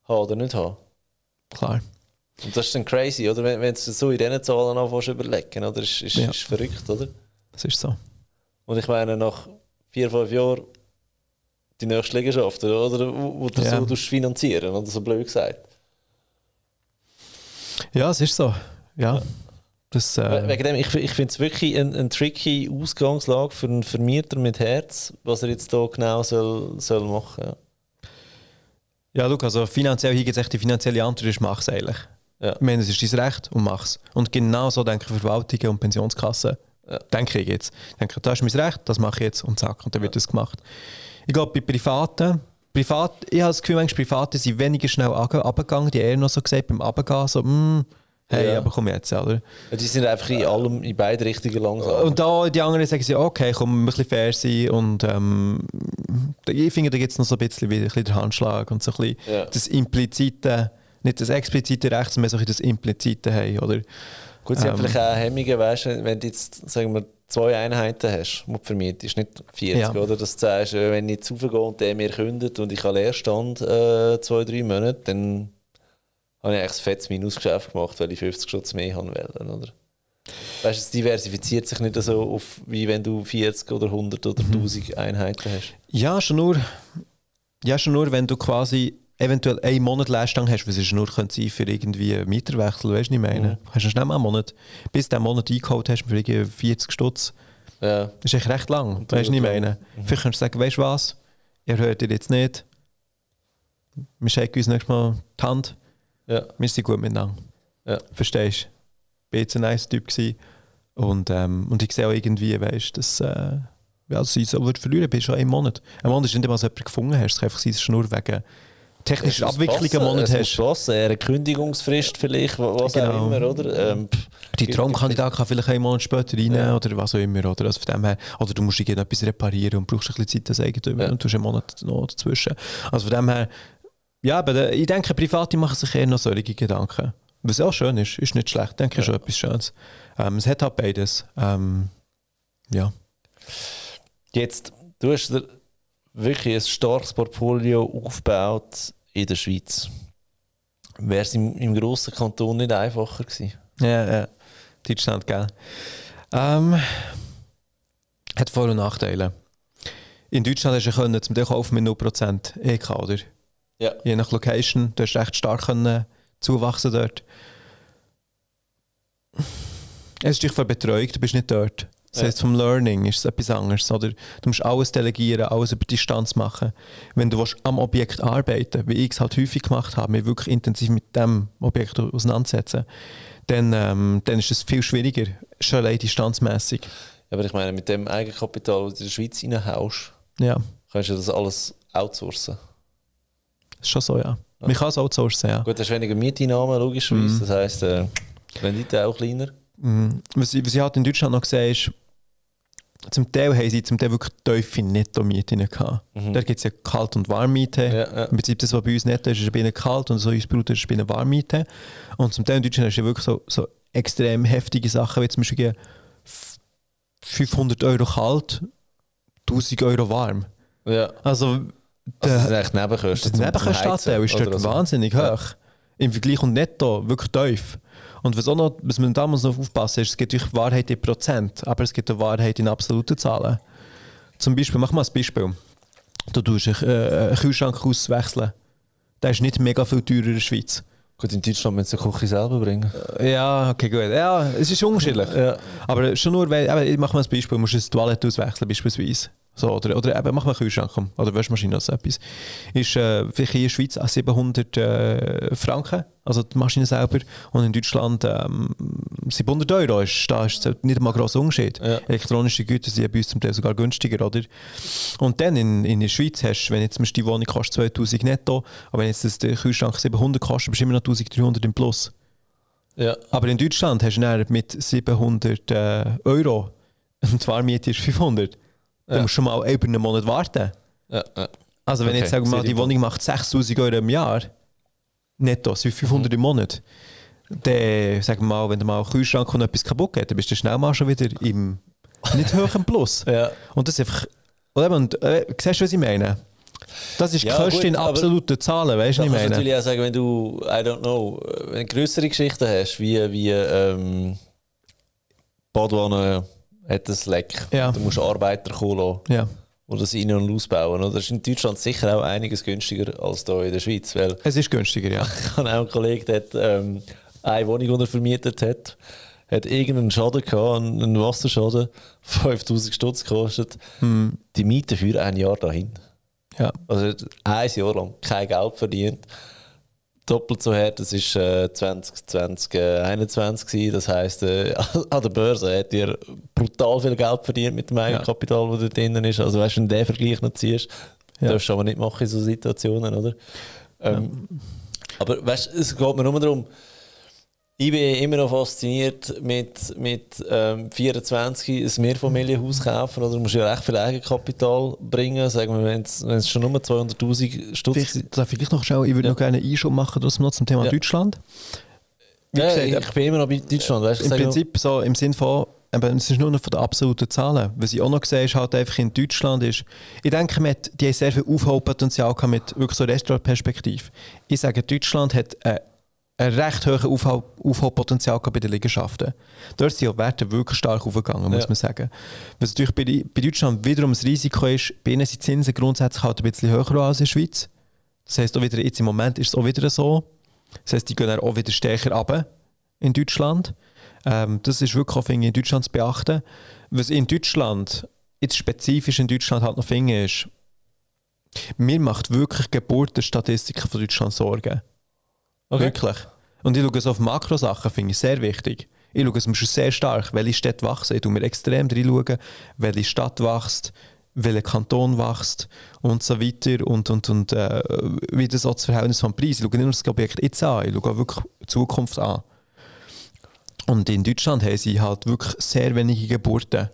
haben oder nicht haben.
klar.
Und das ist dann crazy, oder? Wenn, wenn du so in diesen Zahlen anfängst zu überlegen, oder? Ist, ist,
Ja.
ist verrückt, oder?
Das ist so.
Und ich meine, nach vier, fünf Jahren die nächste Liegenschaft, oder? Wo, wo du
Ja.
so finanzieren, oder so blöd gesagt.
Ja, es ist so. Ja. Das, äh,
Wegen dem, ich, ich finde es wirklich eine ein tricky Ausgangslage für einen Vermieter mit Herz, was er jetzt da genau soll, soll machen ja.
Ja, schau, also finanziell, hier gibt es echt die finanzielle Antwort, ist mach's eigentlich.
Ja.
Ich meine, es ist dein Recht und mach's. Und genau so denken Verwaltungen und Pensionskassen.
Ja.
Denke ich jetzt. Ich denke, das ist mein Recht, das mache ich jetzt und zack, und dann wird das gemacht. Ich glaube, bei Privaten, Privat, ich habe das Gefühl, manchmal Private sind weniger schnell ange- runtergegangen. Die eher noch so gesagt, beim Abgehen, so, mm, hey,
Ja.
aber komm jetzt, oder?
Die sind einfach in allem, in beide Richtungen langsam.
Und da die anderen sagen sie, okay, komm, ein bisschen fair sein und ähm, ich finde, da gibt es noch so ein bisschen, wie, ein bisschen den Handschlag und so ein bisschen
Ja.
das implizite, nicht das explizite Recht, sondern so ein bisschen das implizite haben, oder?
Gut, sie haben
ähm,
vielleicht auch Hemmungen, weißt du, wenn du jetzt, sagen wir, zwei Einheiten hast, die du vermietest, nicht 40,
Ja.
oder? Dass du sagst, äh, wenn ich jetzt raufgehe und der mir kündet und ich habe Leerstand äh, zwei, drei Monate, dann habe ich eigentlich ein fettes Minusgeschäft gemacht, weil ich 50 Schutz mehr haben wollte, oder? Weißt du, es diversifiziert sich nicht so auf, wie wenn du 40 oder 100 oder
Mhm.
1000 Einheiten hast.
Ja, schon nur, ja, schon nur, wenn du quasi eventuell einen Monat Leerstand hast, was es nur sein für irgendwie einen Mieterwechsel, weißt du, ich meine?
Mhm.
Hast du schnell mal einen Monat, bis du den Monat eingeholt hast für irgendwie 40 Stutz,
Ja,
das ist echt recht lang, weißt du,
lang.
meine? Vielleicht könntest du sagen, weißt du was, ihr hört ihr jetzt nicht, wir schenken uns nächstes Mal die Hand,
ja,
wir sind gut miteinander.
ja.
Verstehst du? Ich war ein nice Typ gewesen. Und, ähm, und ich sehe auch irgendwie, weißt, dass äh, ja, ich so würde verlieren bist schon einen Monat. Ein Monat ist nicht einmal, dass du jemanden gefunden hast. Es kann einfach sein, dass du nur wegen technischer Abwicklung einen Monat
es
hast.
muss passen, eine Kündigungsfrist vielleicht, wa- was
Genau.
auch immer, oder? Ähm,
Die Traumkandidat kann vielleicht einen Monat später rein
Ja.
oder was auch immer. Oder, also von dem her, oder du musst irgendetwas reparieren und brauchst ein bisschen Zeit als Eigentümer
Ja.
und du hast einen Monat noch dazwischen. Also von dem her, ja, aber der- ich denke, Private machen sich eher noch solche Gedanken. Was auch schön ist, ist nicht schlecht. Ich denke
Ja.
schon etwas Schönes. Ähm, es hat halt beides. Ähm, ja.
Jetzt, du hast wirklich ein starkes Portfolio aufgebaut in der Schweiz. Wäre es im, im grossen Kanton nicht einfacher gewesen?
Ja, ja. Deutschland, gell? Ähm, hat Vor- und Nachteile. In Deutschland hast du können zum Teil kaufen mit 0% EK, oder?
Ja.
Je nach Location, du hast recht stark können zuwachsen dort. Es ist dich von Betreuung, du bist nicht dort. Das
Ja.
heisst, vom Learning ist es etwas anderes. Oder? Du musst alles delegieren, alles über Distanz machen. Wenn du willst, am Objekt arbeiten wie ich es halt häufig gemacht habe, mich wirklich intensiv mit dem Objekt auseinandersetzen, dann, ähm, dann ist es viel schwieriger, schon allein distanzmässig.
Aber ich meine, mit dem Eigenkapital, das du in der Schweiz reinhaust,
Ja,
kannst du das alles outsourcen.
Ist schon so, ja. Man kann es outsourcen, ja.
Gut, hast du weniger Mieteinnahmen, logischerweise. Das heisst, äh, Rendite auch kleiner.
Mhm. Was, ich- was ich halt in Deutschland noch gesehen ist, zum Teil haben sie zum Teil wirklich tiefe Netto-Mieten gehabt.
Mhm.
Da gibt es ja Kalt- und Warmmiete.
Ja, ja.
Im Prinzip das, was bei uns netto ist, ist bei ihnen kalt und so uns Bruder ist bei ihnen Warmmiete. Und zum Teil in Deutschland hast du ja wirklich so, so extrem heftige Sachen, wie zum Beispiel f- 500 Euro kalt, 1000 Euro warm.
Ja.
Also,
Also,
der,
das Nebenkosten.
der Nebenkostenanteil ist dort?
Also,
wahnsinnig
Ja.
hoch. Im Vergleich und netto wirklich tief. Und was, auch noch, was man damals noch aufpassen ist, es gibt natürlich Wahrheit in Prozent, aber es gibt auch Wahrheit in absoluten Zahlen. Zum Beispiel, mach mal ein Beispiel. Du tust einen, äh, einen Kühlschrank auswechseln. Der ist nicht mega viel teurer in der Schweiz.
Gut, in Deutschland müssen sie die Küche selber bringen.
Ja, okay, gut. Ja, es ist unterschiedlich.
Ja.
Aber schon nur, weil, ich mach mal ein Beispiel, du musst eine Toilette auswechseln beispielsweise. So, oder, oder eben, mach mal einen Kühlschrank komm, oder Waschmaschine oder so etwas. Ist äh, vielleicht hier in der Schweiz auch 700 äh, Franken, also die Maschine selber, und in Deutschland ähm, 700 Euro. Ist, da ist es nicht einmal ein grosser Unterschied.
Ja.
Elektronische Güter sind bei uns zum Teil sogar günstiger, oder? Und dann in, in der Schweiz hast du, wenn jetzt die Wohnung kostet 2000 netto, aber wenn jetzt das, der Kühlschrank 700 kostet, bist du immer noch 1300 im Plus.
Ja.
Aber in Deutschland hast du mit 700 äh, Euro und die Warmmiete ist 500.
Ja.
musst du schon mal über einen Monat warten.
Ja. ja.
Also wenn
Okay,
jetzt sagen wir mal, die. Wohnung macht 6000 Euro im Jahr, netto, sind 500 im Monat, dann sagen wir mal, wenn du mal einen Kühlschrank und etwas kaputt geht, dann bist du schnell mal schon wieder im nicht hohen Plus.
Ja.
Und das ist einfach... Und, äh, siehst du, was ich meine? Das ist
Ja,
Kosten in absoluten Zahlen, weißt du, ich meine?
natürlich auch sagen, wenn du, I don't know, wenn du größere Geschichten hast, wie, wie ähm, Badwanne hat ein Leck,
Ja.
du musst Arbeiter kommen lassen,
Ja.
die das ein- und ausbauen. Oder? Das ist in Deutschland sicher auch einiges günstiger als hier in der Schweiz, weil
Es ist günstiger, ja.
ich habe auch einen Kollegen, der ähm, eine Wohnung, die er vermietet hat, hat irgendeinen Schaden gehabt, einen einen Wasserschaden, 5000 Stutz gekostet.
Hm.
Die Miete für ein Jahr dahin.
ja.
Also ein Jahr lang kein Geld verdient. Doppelt so hart, das war äh, 2021 gewesen. Das heisst, äh, an der Börse hat er brutal viel Geld verdient mit dem Eigenkapital, das da drinnen ist. Also weißt du, wenn du den Vergleich noch ziehst,
Ja.
darfst du aber nicht machen in so Situationen, oder? Ähm, Aber weißt es geht mir nur darum, ich bin immer noch fasziniert mit, mit ähm, 24 ein Mehrfamilienhaus kaufen. Oder du musst ja recht viel Eigenkapital bringen. Sagen wir, wenn es schon nur 200'000 Stutz
darf ich noch ich würde
Ja.
noch gerne einen Einschub machen das noch zum Thema
Ja.
Deutschland. Wie
ja,
gesagt,
ich bin immer noch bei Deutschland. Weißt,
Im Prinzip so im Sinn von, eben, es ist nur noch von den absoluten Zahlen. Was ich auch noch sehe, ist halt einfach in Deutschland ist, ich denke, man hat, die haben sehr viel Aufholpotenzial gehabt mit wirklich so Restaurantperspektive. Ich sage, Deutschland hat äh, ein recht hohes Aufhol Aufholpotenzial bei den Liegenschaften. Dort sind die Werte wirklich stark aufgegangen, muss
Ja.
man sagen. Was natürlich bei, bei Deutschland wiederum ein Risiko ist, bei ihnen sind die Zinsen grundsätzlich halt ein bisschen höher als in der Schweiz. Das heisst, auch wieder, jetzt im Moment ist es auch wieder so. Das heisst, die gehen auch wieder stärker runter in Deutschland. Ähm, das ist wirklich auch finde ich, in Deutschland zu beachten. Was in Deutschland, jetzt spezifisch in Deutschland halt noch finde, ist, mir macht wirklich Geburtenstatistiken von Deutschland Sorgen.
Okay.
Wirklich. Und ich schaue es auf Makrosachen, finde ich sehr wichtig. Ich schaue es mir schon sehr stark, welche Städte wachsen. Ich schaue mir extrem reinschauen, welche Stadt wächst, welcher Kanton wächst und so weiter. Und, und, und äh, wie das auch das Verhältnis vom Preis. Ich schaue nicht nur das Objekt jetzt an, ich schaue auch wirklich die Zukunft an. Und in Deutschland haben sie halt wirklich sehr wenige Geburten.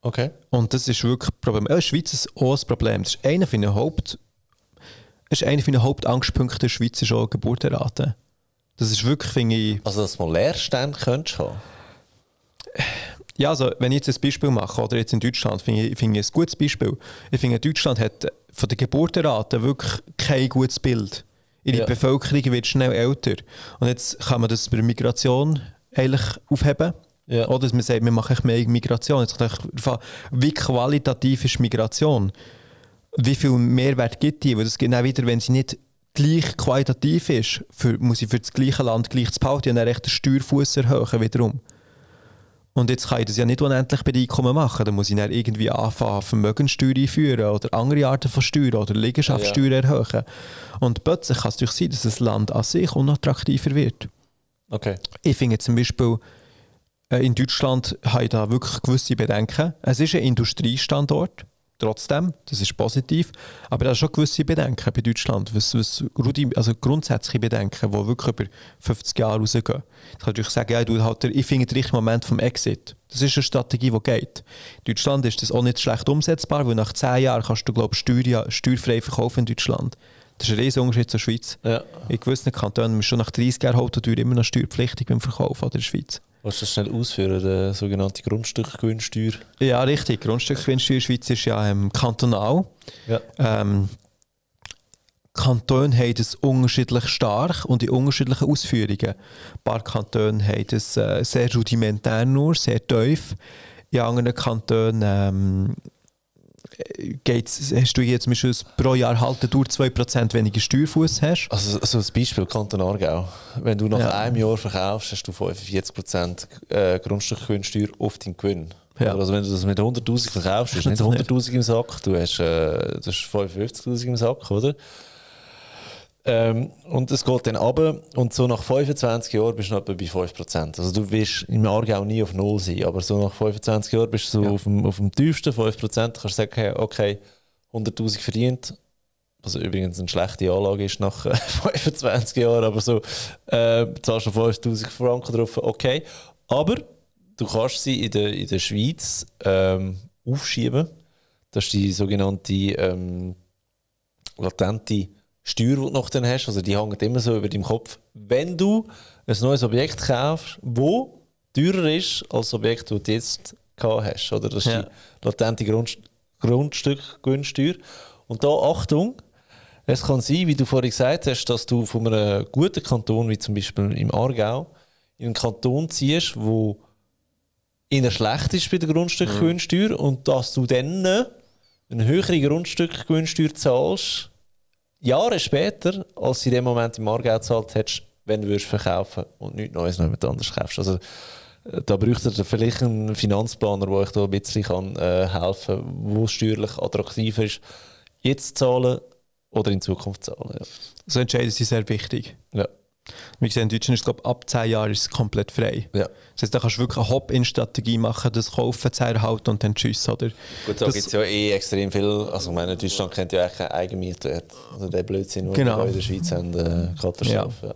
Okay.
Und das ist wirklich ein Problem. Ja, in der Schweiz ist auch ein Problem. Das ist einer von den Haupt... Das ist einer der Schweiz ist auch Geburtenrate. Das ist wirklich, finde ich...
Also, dass du mal Leerstände könntest haben.
Ja, also wenn ich jetzt ein Beispiel mache, oder jetzt in Deutschland, finde ich, finde ich ein gutes Beispiel. Ich finde, Deutschland hat von der Geburtenrate wirklich kein gutes Bild. Ihre
Ja.
Bevölkerung wird schnell älter. Und jetzt kann man das bei der Migration eigentlich aufheben.
Ja.
Oder dass man sagt, wir machen mehr Migration. Jetzt an, wie qualitativ ist Migration? Wie viel Mehrwert gibt die? Weil das geht auch wieder, wenn sie nicht gleich qualitativ ist, für, muss ich für das gleiche Land gleich zu behalten und dann recht den Steuerfuß erhöhen wiederum. Und jetzt kann ich das ja nicht unendlich bei Einkommen machen. Dann muss ich dann irgendwie anfangen, Vermögenssteuer einführen oder andere Arten von Steuern oder Liegenschaftssteuer ja. erhöhen. Und plötzlich kann es durch sein, dass das Land an sich unattraktiver wird.
Okay.
Ich finde zum Beispiel, äh, in Deutschland habe ich da wirklich gewisse Bedenken. Es ist ein Industriestandort trotzdem, das ist positiv. Aber da schon gewisse Bedenken bei Deutschland, was, was also grundsätzliche Bedenken, die wirklich über 50 Jahre rausgehen. Ich kann natürlich sagen, ja, du halt, ich finde den richtigen Moment vom Exit. Das ist eine Strategie, die geht. In Deutschland ist das auch nicht schlecht umsetzbar, weil nach 10 Jahren kannst du, glaube ich, Steuer, steuerfrei verkaufen in Deutschland. Das ist ein riesiger Unterschied zur Schweiz.
Ja.
In gewissen Kantonen ist schon nach 30 Jahren Haupttür immer noch steuerpflichtig beim Verkauf in der Schweiz.
Willst du das schnell ausführen, die sogenannte Grundstückgewinnsteuer?
Ja, richtig. Grundstückgewinnsteuer in der Schweiz ist ja ähm, kantonal.
Ja.
Ähm, Kantone haben es unterschiedlich stark und in unterschiedlichen Ausführungen. Ein paar Kantone haben es äh, sehr rudimentär nur, sehr tief. In anderen Kantonen ähm, geht's, hast du jetzt zum Beispiel pro Jahr halten durch 2% weniger Steuerfuß hast.
Also, also das Beispiel Kanton Aargau. Wenn du nach ja. einem Jahr verkaufst, hast du 45% äh, Grundstückgewinnsteuer auf deinen Gewinn. Ja. Also wenn du das mit 100'000 verkaufst, hast du nicht 100'000 im Sack, du hast, äh, hast 55'000 im Sack, oder? Ähm, und es geht dann runter und so nach 25 Jahren bist du noch bei 5%. Also du wirst im Aargau nie auf Null sein, aber so nach 25 Jahren bist du so ja. auf, dem, auf dem tiefsten 5%, kannst du sagen, okay, 100'000 verdient, was übrigens eine schlechte Anlage ist nach 25 Jahren, aber so, äh, zahlst du 50'000 Franken drauf, okay. Aber du kannst sie in der, in der Schweiz ähm, aufschieben. Das ist die sogenannte ähm, latente Steuer, die du noch dann hast, also die hängt immer so über deinem Kopf. Wenn du ein neues Objekt kaufst, wo teurer ist als das Objekt, das du jetzt gehabt hast, oder? Das ist ja. die latente Grund Grundstückgewinnsteuer. Und da Achtung, es kann sein, wie du vorhin gesagt hast, dass du von einem guten Kanton, wie zum Beispiel im Aargau, in einen Kanton ziehst, wo eher schlecht ist bei der Grundstückgewinnsteuer mhm. und dass du dann eine höhere Grundstückgewinnsteuer zahlst, Jahre später, als du in dem Moment im Aargau gezahlt hättest, wenn du würdest verkaufen und nichts Neues noch jemand anderes kaufst. Also, äh, da bräuchte ihr vielleicht einen Finanzplaner, der euch da ein bisschen kann, äh, helfen kann, wo es steuerlich attraktiver ist, jetzt zahlen oder in Zukunft zahlen. Ja.
So Entscheidungen sind sehr wichtig.
Ja.
Wie gesagt, in Deutschland ist es ab 10 Jahren ist es komplett frei.
Ja.
Das heißt, da kannst du wirklich eine Hop-in-Strategie machen, das kaufen, zu erhalten und dann tschüss. Oder?
Gut, da gibt es ja eh extrem viel. Also, ich meine, Deutschland kennt ja eigentlich keinen Eigenmietwert. Also, der Blödsinn, den
genau.
wir in der Schweiz haben, äh, Katastrophe.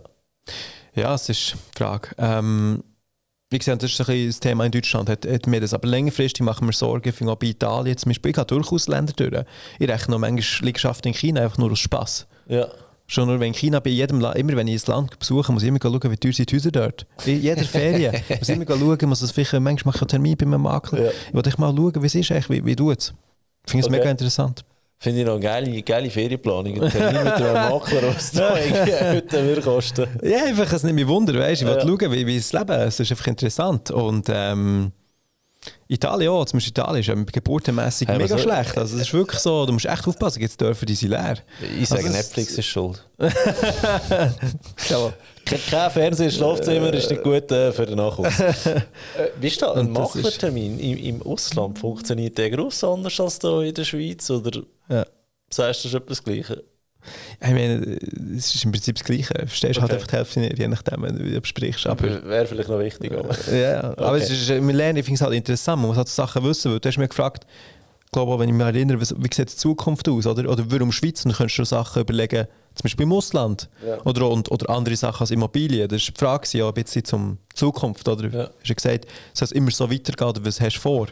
Ja. ja, es ist die Frage. Ähm, wie gesagt, das ist ein bisschen das Thema in Deutschland. Hat, hat mir das. Aber längerfristig machen wir Sorgen, ich auch bei Italien zum Beispiel. Ich gehe durchaus Länder durch. Ich rechne noch manchmal Liegenschaften in China einfach nur aus Spass.
Ja.
Schon nur wenn China bei jedem Land, immer wenn ich ein Land besuche, muss ich immer schauen, wie teuer sind die Häuser dort. In jeder Ferien. muss ich immer schauen, muss das vielleicht, manchmal mache ich einen Termin bei einem Makler. Ja. Ich wollte mal schauen, wie es ist, eigentlich, wie, wie tut es. Ich finde es okay. mega interessant.
Finde ich noch eine geile, geile Ferienplanung. Ein Termin mit einem Makler, was da heute würde kosten.
Ja, einfach, es nicht mich wundern, weißt Ich wollte ja. schauen, wie, wie es leben. Es ist einfach interessant. Und, ähm, Italien auch, zum Beispiel Italien ist geburtenmässig hey, mega so, schlecht. Also es ist wirklich so, du musst echt aufpassen, jetzt dürfen die sie leer.
Ich sage, also, Netflix ist schuld. ja. Kein Fernseher im Schlafzimmer ist nicht gut äh, für den Nachwuchs. äh, wie ist da ein Maklertermin im, im Ausland? Funktioniert der groß anders als hier in der Schweiz? Oder
ja.
sagst du schon etwas Gleiches?
Ich meine, es ist im Prinzip das Gleiche. Verstehst du halt okay. halt einfach die Hälfte nicht, je nachdem, wie du sprichst. Aber,
Wäre vielleicht noch wichtig. Aber.
ja, okay. aber es ist, wir lernen, ich finde es halt interessant, man muss halt Sachen wissen, weil du hast mich gefragt, ich glaube, wenn ich mich erinnere, wie sieht die Zukunft aus, oder? Oder warum Schweiz? Und dann könntest du Sachen überlegen, zum Beispiel im Ausland ja. oder, und, oder andere Sachen als Immobilien. Das war die Frage ja, ein bisschen zum Zukunft, oder? Ja. Hast du gesagt, soll es immer so weitergehen, oder was hast du vor?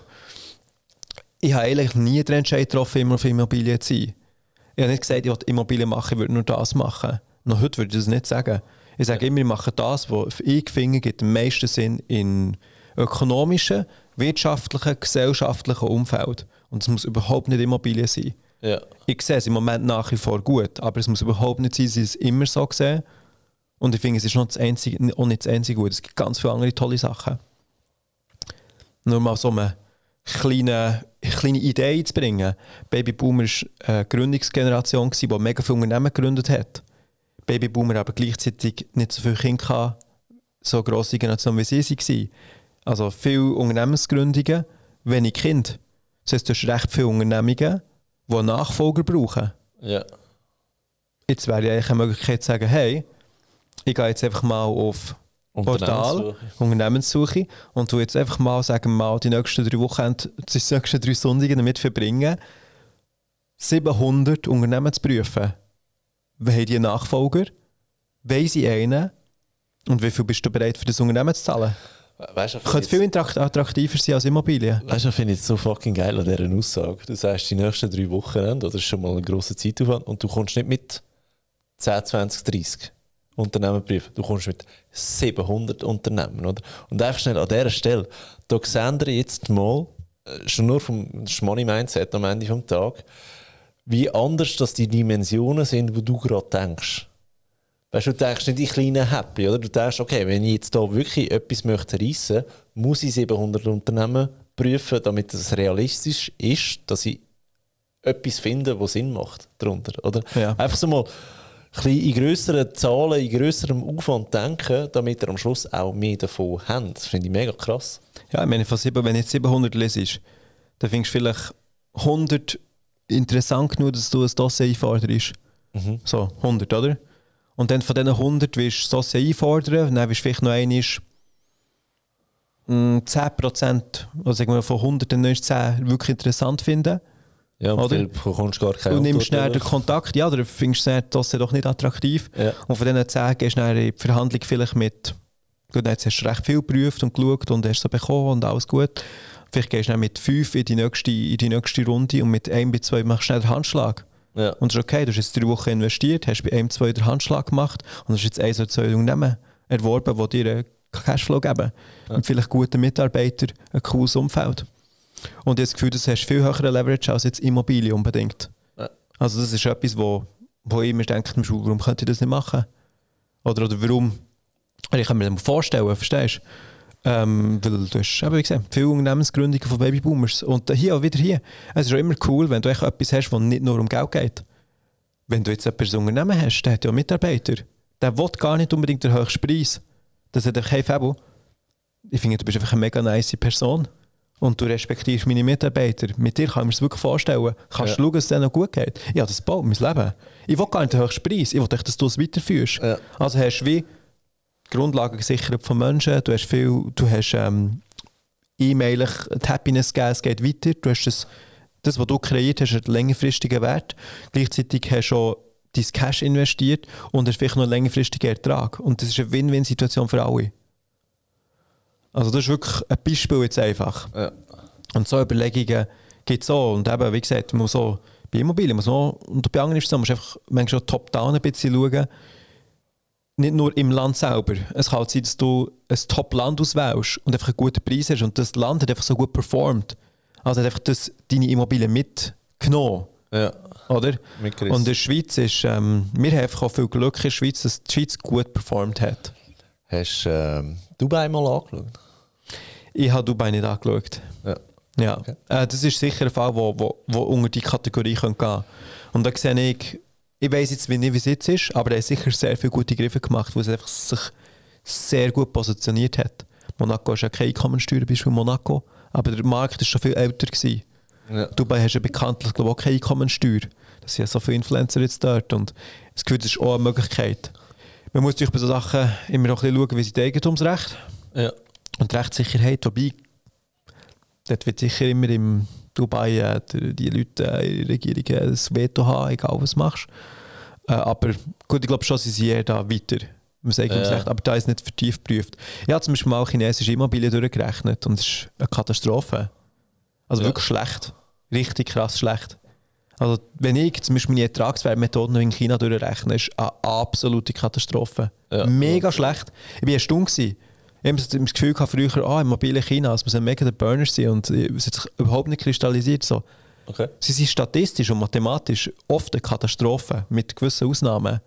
Ich habe eigentlich nie den Entscheid getroffen, immer auf Immobilien zu sein. Ich habe nicht gesagt, ich will Immobilien machen, ich würde nur das machen. Noch heute würde ich das nicht sagen. Ich sage immer, ich mache das, was ich finde, gibt am meisten Sinn in ökonomischen, wirtschaftlichen, gesellschaftlichen Umfeld. Und es muss überhaupt nicht Immobilien sein.
Ja.
Ich sehe es im Moment nach wie vor gut, aber es muss überhaupt nicht sein, dass ich es immer so sehe. Und ich finde, es ist noch das einzige, auch nicht das einzige gut. Es gibt ganz viele andere tolle Sachen. Nur mal so eine kleine, kleine Idee einzubringen. Babyboomer war eine Gründungsgeneration, die mega viele Unternehmen gegründet hat. Babyboomer aber gleichzeitig nicht so viele Kinder hatten, so grosse Generation wie sie waren. Also viele Unternehmensgründungen, wenig Kinder. Das heisst, du hast recht viele Unternehmungen, die Nachfolger brauchen.
Ja.
Jetzt wäre ja eigentlich eine Möglichkeit zu sagen, hey, ich gehe jetzt einfach mal auf Portal,
Unternehmenssuche.
Und du jetzt einfach mal, sagen wir mal, die nächsten drei Wochen, die nächsten drei Sonntage damit verbringen, 700 Unternehmen zu prüfen. Wie haben die Nachfolger? Wollen sie einen? Und wie viel bist du bereit für das Unternehmen zu zahlen?
Weißt du,
Könnte viel attrakt- attraktiver sein als Immobilien.
Weißt du, ich finde es so fucking geil an dieser Aussage. Du sagst, die nächsten drei Wochen, das ist schon mal ein grosser Zeitaufwand, und du kommst nicht mit 10, 20, 30 Unternehmen prüfen. Du kommst mit 700 Unternehmen, oder? Und einfach schnell an dieser Stelle, da sehen wir jetzt mal, äh, schon nur vom Money-Mindset am Ende des Tages, wie anders das die Dimensionen sind, wo du gerade denkst. Weißt du, du denkst nicht in kleinen Happy, oder? Du denkst, okay, wenn ich jetzt da wirklich etwas möchte reissen, muss ich 700 Unternehmen prüfen, damit es realistisch ist, dass ich etwas finde, was Sinn macht darunter, oder?
Ja.
Einfach so mal bisschen in grösseren Zahlen, in grösserem Aufwand denken, damit ihr am Schluss auch mehr davon habt. Das finde ich mega krass.
Ja, ich meine, wenn du jetzt 700 lesest, dann findest du vielleicht 100 interessant genug, dass du ein Dossier einforderst. So, 100, oder? Und dann von diesen 100 willst du das Dossier einfordern, dann willst du vielleicht noch einmal mm, 10%, oder sagen wir von 100 dann nimmst du 10 wirklich interessant finden.
Ja, und
Oder?
bekommst du gar keine
und nimmst
Antwort,
den Kontakt, ja, oder findest du das doch nicht attraktiv.
Ja.
Und von diesen 10 gehst du dann in die Verhandlung vielleicht mit, gut, jetzt hast du recht viel geprüft und geschaut und hast so bekommen und alles gut. Vielleicht gehst du dann mit 5 in die nächste, in die nächste Runde und mit 1 bis 2 machst du schnell den Handschlag.
Ja.
Und es ist okay, du hast jetzt drei Wochen investiert, hast bei einem, zwei den Handschlag gemacht und hast jetzt eins oder zwei Unternehmen erworben, die dir einen Cashflow geben. Und vielleicht gute Mitarbeiter, ein cooles Umfeld. Und ich habe das Gefühl, du hast viel höheren Leverage als jetzt Immobilien unbedingt.
Ja.
Also das ist etwas, wo, wo ich mir denke, warum könnte ich das nicht machen? Oder, oder warum? Ich kann mir das vorstellen, verstehst du? Ähm, weil du hast, eben, wie gesagt, viele Unternehmensgründungen von Babyboomers. Und hier auch wieder hier. Es ist auch immer cool, wenn du etwas hast, wo nicht nur um Geld geht. Wenn du jetzt etwas Unternehmen hast, der hat ja Mitarbeiter. Der will gar nicht unbedingt den höchsten Preis. Das hat einfach, hey Fabo, ich finde, du bist einfach eine mega nice Person. Und du respektierst meine Mitarbeiter. Mit dir kann ich mir das wirklich vorstellen. Kannst
Ja.
du schauen, dass es denen gut geht? Ja, das baut mein Leben. Ich will gar nicht den höchsten Preis. Ich will echt, dass du es weiterführst.
Ja.
Also hast du wie Grundlagen gesichert von Menschen. Du hast viel, du hast ähm, E-Mailig die Happiness gegeben, es geht weiter. Du hast das, das, was du kreiert hast, einen längerfristigen Wert. Gleichzeitig hast du auch dein Cash investiert und hast vielleicht noch einen längerfristigen Ertrag. Und das ist eine Win-Win-Situation für alle. Also das ist wirklich ein Beispiel jetzt einfach.
Ja.
Und so Überlegungen gibt es auch. Und eben, wie gesagt, man muss so bei Immobilien, muss man auch, und bei anderen ist es so, man muss einfach manchmal schon top-down ein bisschen schauen. Nicht nur im Land selber. Es kann auch sein, dass du ein Top-Land auswählst und einfach einen guten Preis hast und das Land hat einfach so gut performt. Also hat einfach das, deine Immobilien mitgenommen.
Ja.
Oder?
Mitgerissen.
Und in der Schweiz ist, ähm, wir haben einfach auch viel Glück in der Schweiz, dass die Schweiz gut performt hat.
Hast du ähm, Dubai mal angeschaut?
Ich habe Dubai nicht angeschaut.
Ja.
Ja,
Okay.
äh, das ist sicher ein Fall, wo, wo, wo unter die Kategorie gehen könnte. Und da sehe ich, ich weiß jetzt nicht, wie es jetzt ist, aber er hat sicher sehr viele gute Griffe gemacht, wo es einfach sich sehr gut positioniert hat. Monaco ist ja keine Einkommensteuer, bist du in Monaco, aber der Markt ist schon viel älter gewesen.
Ja.
Dubai hast ja bekanntlich glaube auch keine Einkommensteuer. Das sind ja so viele Influencer jetzt dort und das Gefühl, das ist auch eine Möglichkeit. Man muss natürlich bei so Sachen immer noch ein bisschen schauen, wie sie das Eigentumsrecht
Ja.
Und die Rechtssicherheit, wobei, dort wird sicher immer im Dubai äh, die Leute äh, in der Regierung äh, das Veto haben, egal was du machst. Äh, aber gut, ich glaube schon, sie sind da weiter. Man sagt
Ja.
recht, aber da ist nicht vertieft geprüft. Ich habe zum Beispiel mal chinesische Immobilien durchgerechnet und es ist eine Katastrophe. Also
Ja.
wirklich schlecht. Richtig krass schlecht. Also wenn ich zum Beispiel meine Ertragswertmethoden in China durchrechne, ist eine absolute Katastrophe.
Ja.
Mega schlecht. Ich war erstaunt. gewesen. Ich habe das Gefühl gehabt, früher, ah, Immobilien China, es muss ein mega der Burner sein und es hat sich überhaupt nicht kristallisiert. So.
Okay.
Sie sind statistisch und mathematisch oft eine Katastrophe, mit gewissen Ausnahmen.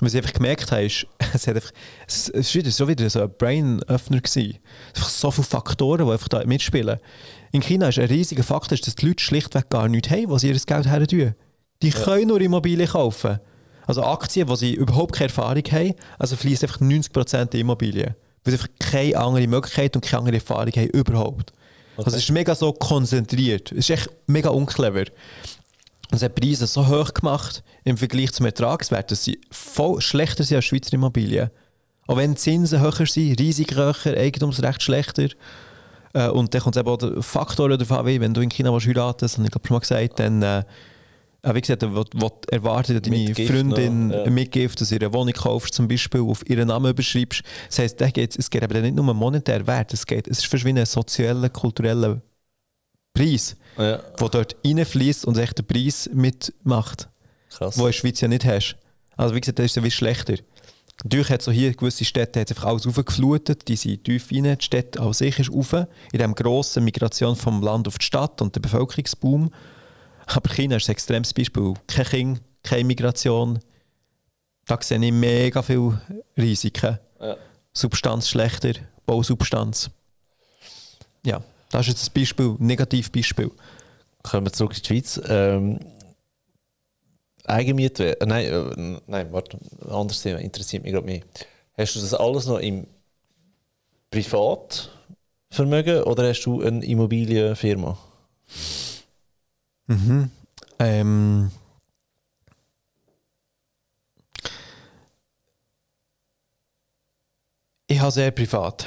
Was ich einfach gemerkt habe, ist, es, hat einfach, es es ist wieder so wieder so ein Brain-Öffner gewesen. Einfach so viele Faktoren, die einfach da mitspielen. In China ist ein riesiger Faktor, dass die Leute schlichtweg gar nichts haben, was sie ihr Geld her tun. Die können nur Immobilien kaufen. Also Aktien, wo sie überhaupt keine Erfahrung haben, also fließt einfach 90% in Immobilien. Weil sie einfach keine andere Möglichkeit und keine andere Erfahrung haben überhaupt. Also es ist mega so konzentriert. Es ist echt mega unclever. Und es hat Preise so hoch gemacht im Vergleich zum Ertragswert, dass sie voll schlechter sind als Schweizer Immobilien. Auch wenn die Zinsen höher sind, Risiken höher, Eigentumsrecht schlechter. Äh, und dann kommt es eben auch der Faktor wie wenn du in China willst heiraten willst, das habe ich glaube schon mal gesagt, dann äh, wie gesagt, was, was erwartet deine
Mitgift
Freundin
noch, ja.
eine Mitgift, dass du ihr eine Wohnung kaufst, zum Beispiel auf ihren Namen überschreibst. Das heisst, da geht's, es geht eben nicht nur um monetär Wert, es, geht, es ist fast wie ein sozialer, kultureller Preis,
Ja,
der dort reinfließt und echt den Preis mitmacht,
krass.
wo du in der Schweiz ja nicht hast. Also wie gesagt, das ist ja wie schlechter. Natürlich hat so hier gewisse Städte hat's einfach alles aufgeflutet, die sind tief rein, die Städte an sich ist rauf, in dieser grossen Migration vom Land auf die Stadt und der Bevölkerungsboom. Aber China ist ein extremes Beispiel. Kein Kind, keine Migration. Da sehe ich mega viele Risiken.
Ja.
Substanz schlechter, Bausubstanz. Ja, das ist jetzt ein Beispiel, ein Negativbeispiel.
Kommen wir zurück in die Schweiz. Ähm, Eigenmiete, äh, nein, äh, nein, warte, ein anderes Thema interessiert mich gerade mehr. Hast du das alles noch im Privatvermögen oder hast du eine Immobilienfirma?
Mhm. Ähm, ich habe sehr privat.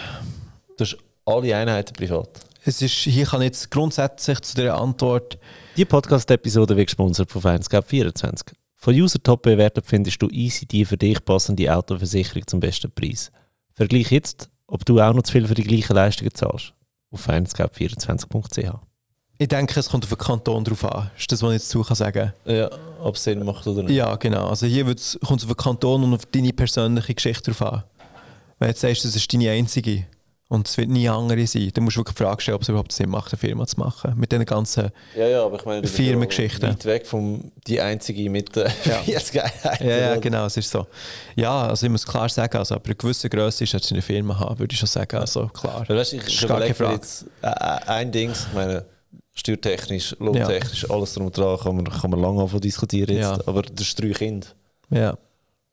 Du hast alle Einheiten privat.
Es ist, hier kann jetzt grundsätzlich zu der Antwort,
Die Podcast-Episode wird gesponsert von Feinsgap24. Von User top bewertet findest du easy die für dich passende Autoversicherung zum besten Preis. Vergleich jetzt, ob du auch noch zu viel für die gleichen Leistungen zahlst. Auf feinsgap24.ch.
ich denke, es kommt auf den Kanton drauf an. Ist das, was ich jetzt dazu kann sagen
Ja, ob es Sinn macht oder nicht.
Ja, genau. Also hier kommt es auf den Kanton und auf deine persönliche Geschichte drauf an. Wenn du jetzt sagst, das ist deine einzige und es wird nie andere sein, dann musst du wirklich die Frage stellen, ob es überhaupt Sinn macht, eine Firma zu machen. Mit diesen ganzen...
Ja, ja, aber ich meine, du bist
Firmengeschichte.
ja Weit weg vom die einzige mit den
Ja.
40 Einheiten.
Ja, ja, genau, es ist so. Ja, also ich muss klar sagen, also, aber eine gewisse Größe ist, dass du eine Firma haben, würde ich schon sagen. Also klar.
Weißt, ich
Ist
ich überlege jetzt äh, äh, ein Ding, ich meine, steuertechnisch, lohntechnisch, alles drum und dran, kann man, kann man lange davon diskutieren jetzt,
Ja.
aber das ist drei Kinder,
Ja.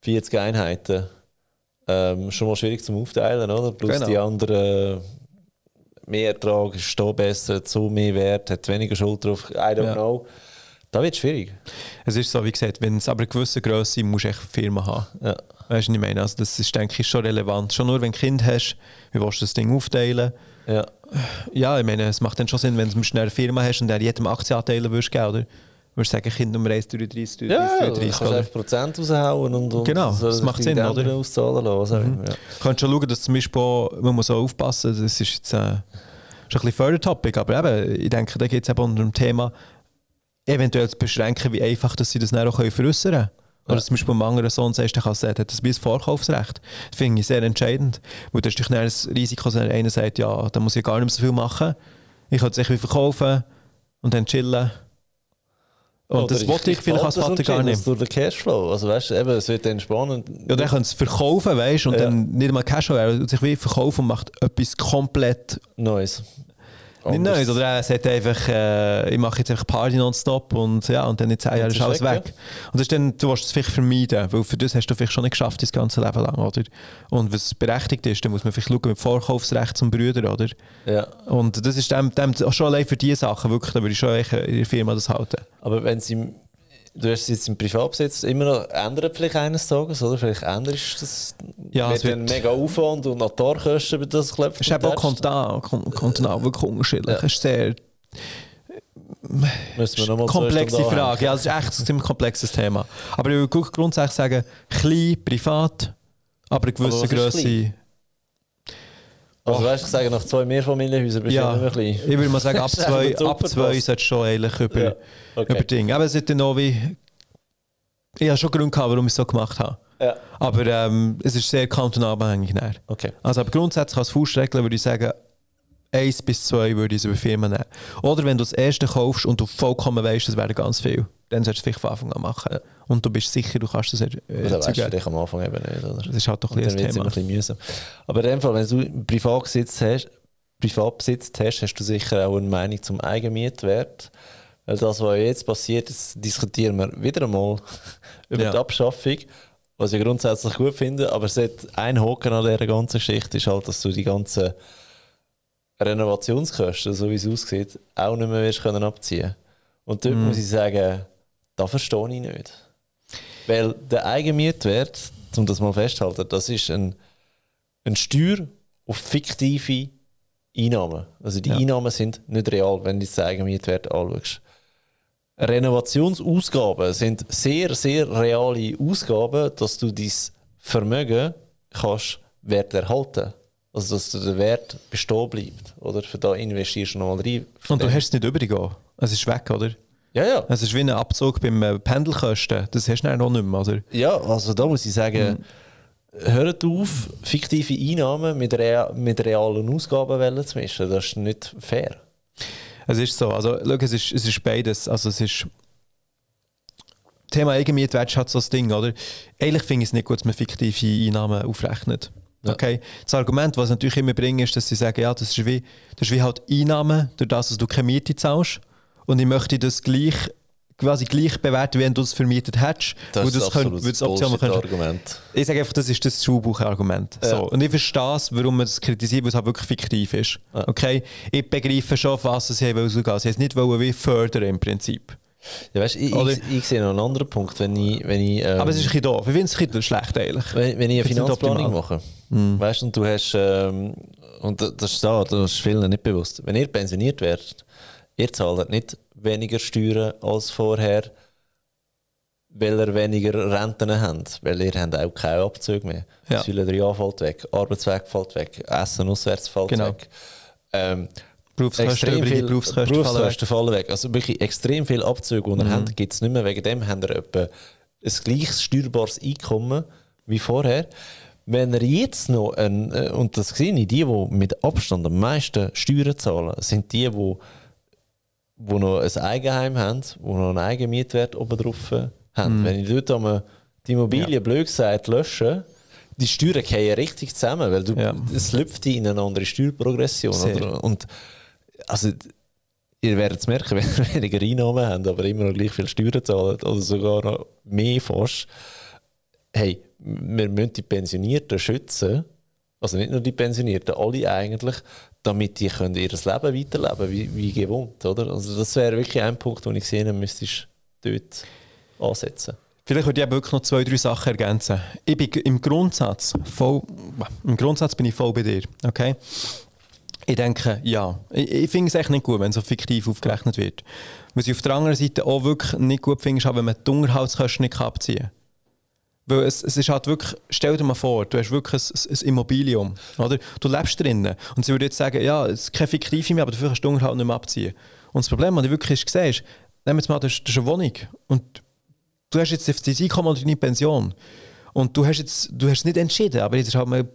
40 Einheiten, ähm, schon mal schwierig zum Aufteilen, oder? Plus
Genau.
die anderen, mehr Ertrag, ist da besser, hat so mehr Wert, hat weniger Schuld drauf, I don't
Ja.
know. Da wird es schwierig.
Es ist so, wie gesagt, wenn es aber eine gewisse Größe musst du echt eine Firma haben.
Ja.
Weißt du, was ich meine? Also das ist, denke ich, schon relevant. Schon nur, wenn du ein Kind hast, wie willst du das Ding aufteilen?
Ja.
Ja, ich meine, es macht dann schon Sinn, wenn du schnell eine Firma hast und der jedem Aktieanteile würdest geben, oder? Würdest du sagen, Kind Nummer 1, 33, 33,
Ja, du
33,
kannst
oder?
einfach Prozent raushauen und, und
Genau,
so
das macht Sinn, oder? Mhm.
auszahlen lassen. immer, ja.
Du kannst schon schauen, dass zum Beispiel, auch- man muss auch aufpassen, das ist jetzt äh, ist ein bisschen Fördertopic, aber eben, ich denke, da geht es eben unter dem Thema, eventuell zu beschränken, wie einfach dass sie das dann auch veräußern können. Oder zum Beispiel einem anderen Sohn sagst, der kann sagen, hat das ein Vorkaufsrecht. Das finde ich sehr entscheidend. Weil das ist dann das Risiko, dass einer sagt, ja, da muss ich gar nicht mehr so viel machen. Ich kann es irgendwie verkaufen und dann chillen. Und
Oder
das wollte ich vielleicht als Vater gar nicht.
Durch den Cashflow. Also weißt du, eben, es wird dann spannend.
Ja, dann können es verkaufen, weißt du, und
Ja.
dann nicht einmal Cash er sich wie verkaufen und macht etwas komplett
Neues.
nicht
Anders.
Neues. Oder er sagt einfach, äh, ich mache jetzt einfach Party nonstop und ja, und dann in zehn Jahren ist alles
weg,
weg. Und das ist dann, du willst es vielleicht vermeiden, weil für das hast du vielleicht schon nicht geschafft, das ganze Leben lang, oder? Und was berechtigt ist, dann muss man vielleicht schauen mit Vorkaufsrecht zum Brüder, oder?
Ja.
Und das ist dem, dem schon allein für diese Sachen, wirklich, da würde ich schon in der Firma das halten.
Aber wenn sie du hast es jetzt im Privatbesitz immer noch ändert vielleicht eines Tages, oder? Vielleicht änderst du das.
Ja,
mit
es wird-
einem mega Aufwand und Notarkosten, über das klopft.
Es ist eben auch kontinental, kon- kontinental wirklich unterschiedlich.
Ja.
Es ist sehr
Müssen wir noch mal zwei
komplexe Frage. Ja, das ist echt ein ziemlich komplexes Thema. Aber ich würde grundsätzlich sagen, klein, privat, aber eine gewisse
Aber
Größe.
Also weißt du, ich sage, nach zwei Mehrfamilienhäusern bist du
Ja,
ja nicht mehr
ich würde mal sagen, ab
Das ist
zwei, ab zwei
passt.
sollte schon eigentlich über,
Ja, okay.
über Dinge. Aber es hat dann auch wie. Ich habe schon Gründe gehabt, warum ich es so gemacht habe.
Ja,
Aber ähm, es ist sehr kantonal abhängig. nachher.
okay.
Also aber grundsätzlich als Faustregel würde ich sagen, eins bis zwei würde ich es über Firmen nehmen. Oder wenn du das erste kaufst und du vollkommen weißt, es wäre ganz viel, dann solltest du es vielleicht von Anfang an machen. Und du bist sicher, du kannst das er-
Das weißt du
erzeugen.
vielleicht am Anfang eben nicht, oder?
Das ist halt doch ein
es
das
immer
Thema.
ein bisschen mühsam. Aber in dem Fall, wenn du einen Privatbesitz hast, Privatbesitz hast, hast du sicher auch eine Meinung zum Eigenmietwert. Weil das, was jetzt passiert, jetzt diskutieren wir wieder einmal über
Ja.
die Abschaffung, was ich grundsätzlich gut finde, aber es hat ein Haken an dieser ganzen Geschichte ist halt, dass du die ganzen Renovationskosten, so wie es aussieht, auch nicht mehr wirst können abziehen Und dort muss ich sagen, da verstehe ich nicht. Weil der Eigenmietwert, um das mal festzuhalten, das ist ein, ein Steuer auf fiktive Einnahmen. Also die
Ja.
Einnahmen sind nicht real, wenn du den Eigenmietwert anschaust. Renovationsausgaben sind sehr, sehr reale Ausgaben, dass du dein Vermögen kannst Wert erhalten Also dass der Wert bestehen bleibt. Oder für da investierst du nochmal rein.
Und du hast es nicht übergehen. Es ist weg, oder?
Ja, ja.
Es ist wie ein Abzug beim äh, Pendelkosten. Das hast du dann noch nicht mehr, oder?
Ja, also da muss ich sagen, hört auf, fiktive Einnahmen mit, rea mit realen Ausgaben zu mischen. Das ist nicht fair.
Es ist so. Also, schau, es ist, es ist beides. Also, es ist. Thema Eigenmietwert halt so das Ding, oder? Eigentlich finde ich es nicht gut, dass man fiktive Einnahmen aufrechnet.
Ja.
Okay? Das Argument, was sie natürlich immer bringen, ist, dass sie sagen, ja, das ist wie, das ist wie halt Einnahmen, durch das, dass du keine Miete zahlst. Und ich möchte das gleich, quasi gleich bewerten, wie wenn du es vermietet hättest.
Das ist
das könnt- das
Argument.
ich sage einfach, das ist das Schulbuchargument.
Ja.
So. Und ich verstehe es, warum man das kritisiert, weil es halt wirklich fiktiv ist.
Ja.
Okay? Ich begreife schon, auf was sie wollen. Sie haben es nicht wollen, wie fördern im Prinzip.
Ja, weißt, ich, ich, ich sehe noch einen anderen Punkt, wenn ich, wenn ich, ähm,
Aber es ist ein bisschen doof. Ich finde es ein bisschen schlecht eigentlich.
wenn, wenn ich eine Finanzplanung mache, weißt, und du hast, ähm, und da- das ist da, das ist vielen nicht bewusst, wenn ihr pensioniert werdet, ihr zahlt nicht weniger Steuern als vorher, weil ihr weniger Renten habt, weil ihr habt auch keine Abzüge mehr.
Ja.
Säule 3a fällt weg, Arbeitsweg fällt weg, Essen auswärts fällt
Genau.
weg. Ähm,
Berufskosten,
extrem viel
Berufskosten fallen weg.
Berufskosten fallen weg. Also wirklich extrem viele Abzüge, die ihr
Mhm.
habt, gibt es nicht mehr. Wegen dem habt ihr etwa ein gleiches steuerbares Einkommen wie vorher. Wenn ihr jetzt noch, ein, äh, und das sehe ich, die, die mit Abstand am meisten Steuern zahlen, sind die, die, die noch ein Eigenheim haben, die noch einen Eigenmietwert oben drauf haben. Wenn ich dort einmal die Immobilie,
Mhm. Ja.
blöd gesagt, lösche, die Steuern fallen richtig zusammen, weil du,
Ja.
es läuft in eine andere Steuerprogression. Oder? Und also, ihr werdet es merken, wenn ihr weniger Einnahmen habt, aber immer noch gleich viel Steuern zahlt oder sogar noch mehr fast. Hey, wir müssen die Pensionierten schützen, also nicht nur die Pensionierten, alle eigentlich, damit die können ihr Leben weiterleben wie, wie gewohnt. Oder? Also das wäre wirklich ein Punkt, den ich sehen müsste, dort ansetzen.
Vielleicht würde ich wirklich noch zwei, drei Sachen ergänzen. Ich bin im Grundsatz voll, im Grundsatz bin ich voll bei dir, okay? Ich denke, ja. Ich, ich finde es echt nicht gut, wenn so fiktiv aufgerechnet wird. Was ich auf der anderen Seite auch wirklich nicht gut finde, ist, wenn man die Unterhaltskosten nicht abziehen kann. Weil es, es ist halt wirklich, stell dir mal vor, du hast wirklich ein, ein Immobilium, oder? Du lebst drinnen und sie würde jetzt sagen, ja, es ist keine fiktive mehr, aber dafür kannst du Unterhalt nicht mehr abziehen. Und das Problem, das ich wirklich gesehen ist, nehmen wir jetzt mal, das ist, eine Wohnung und du hast jetzt dein Einkommen oder deine Pension und du hast jetzt, du hast es nicht entschieden, aber jetzt ist halt mal eine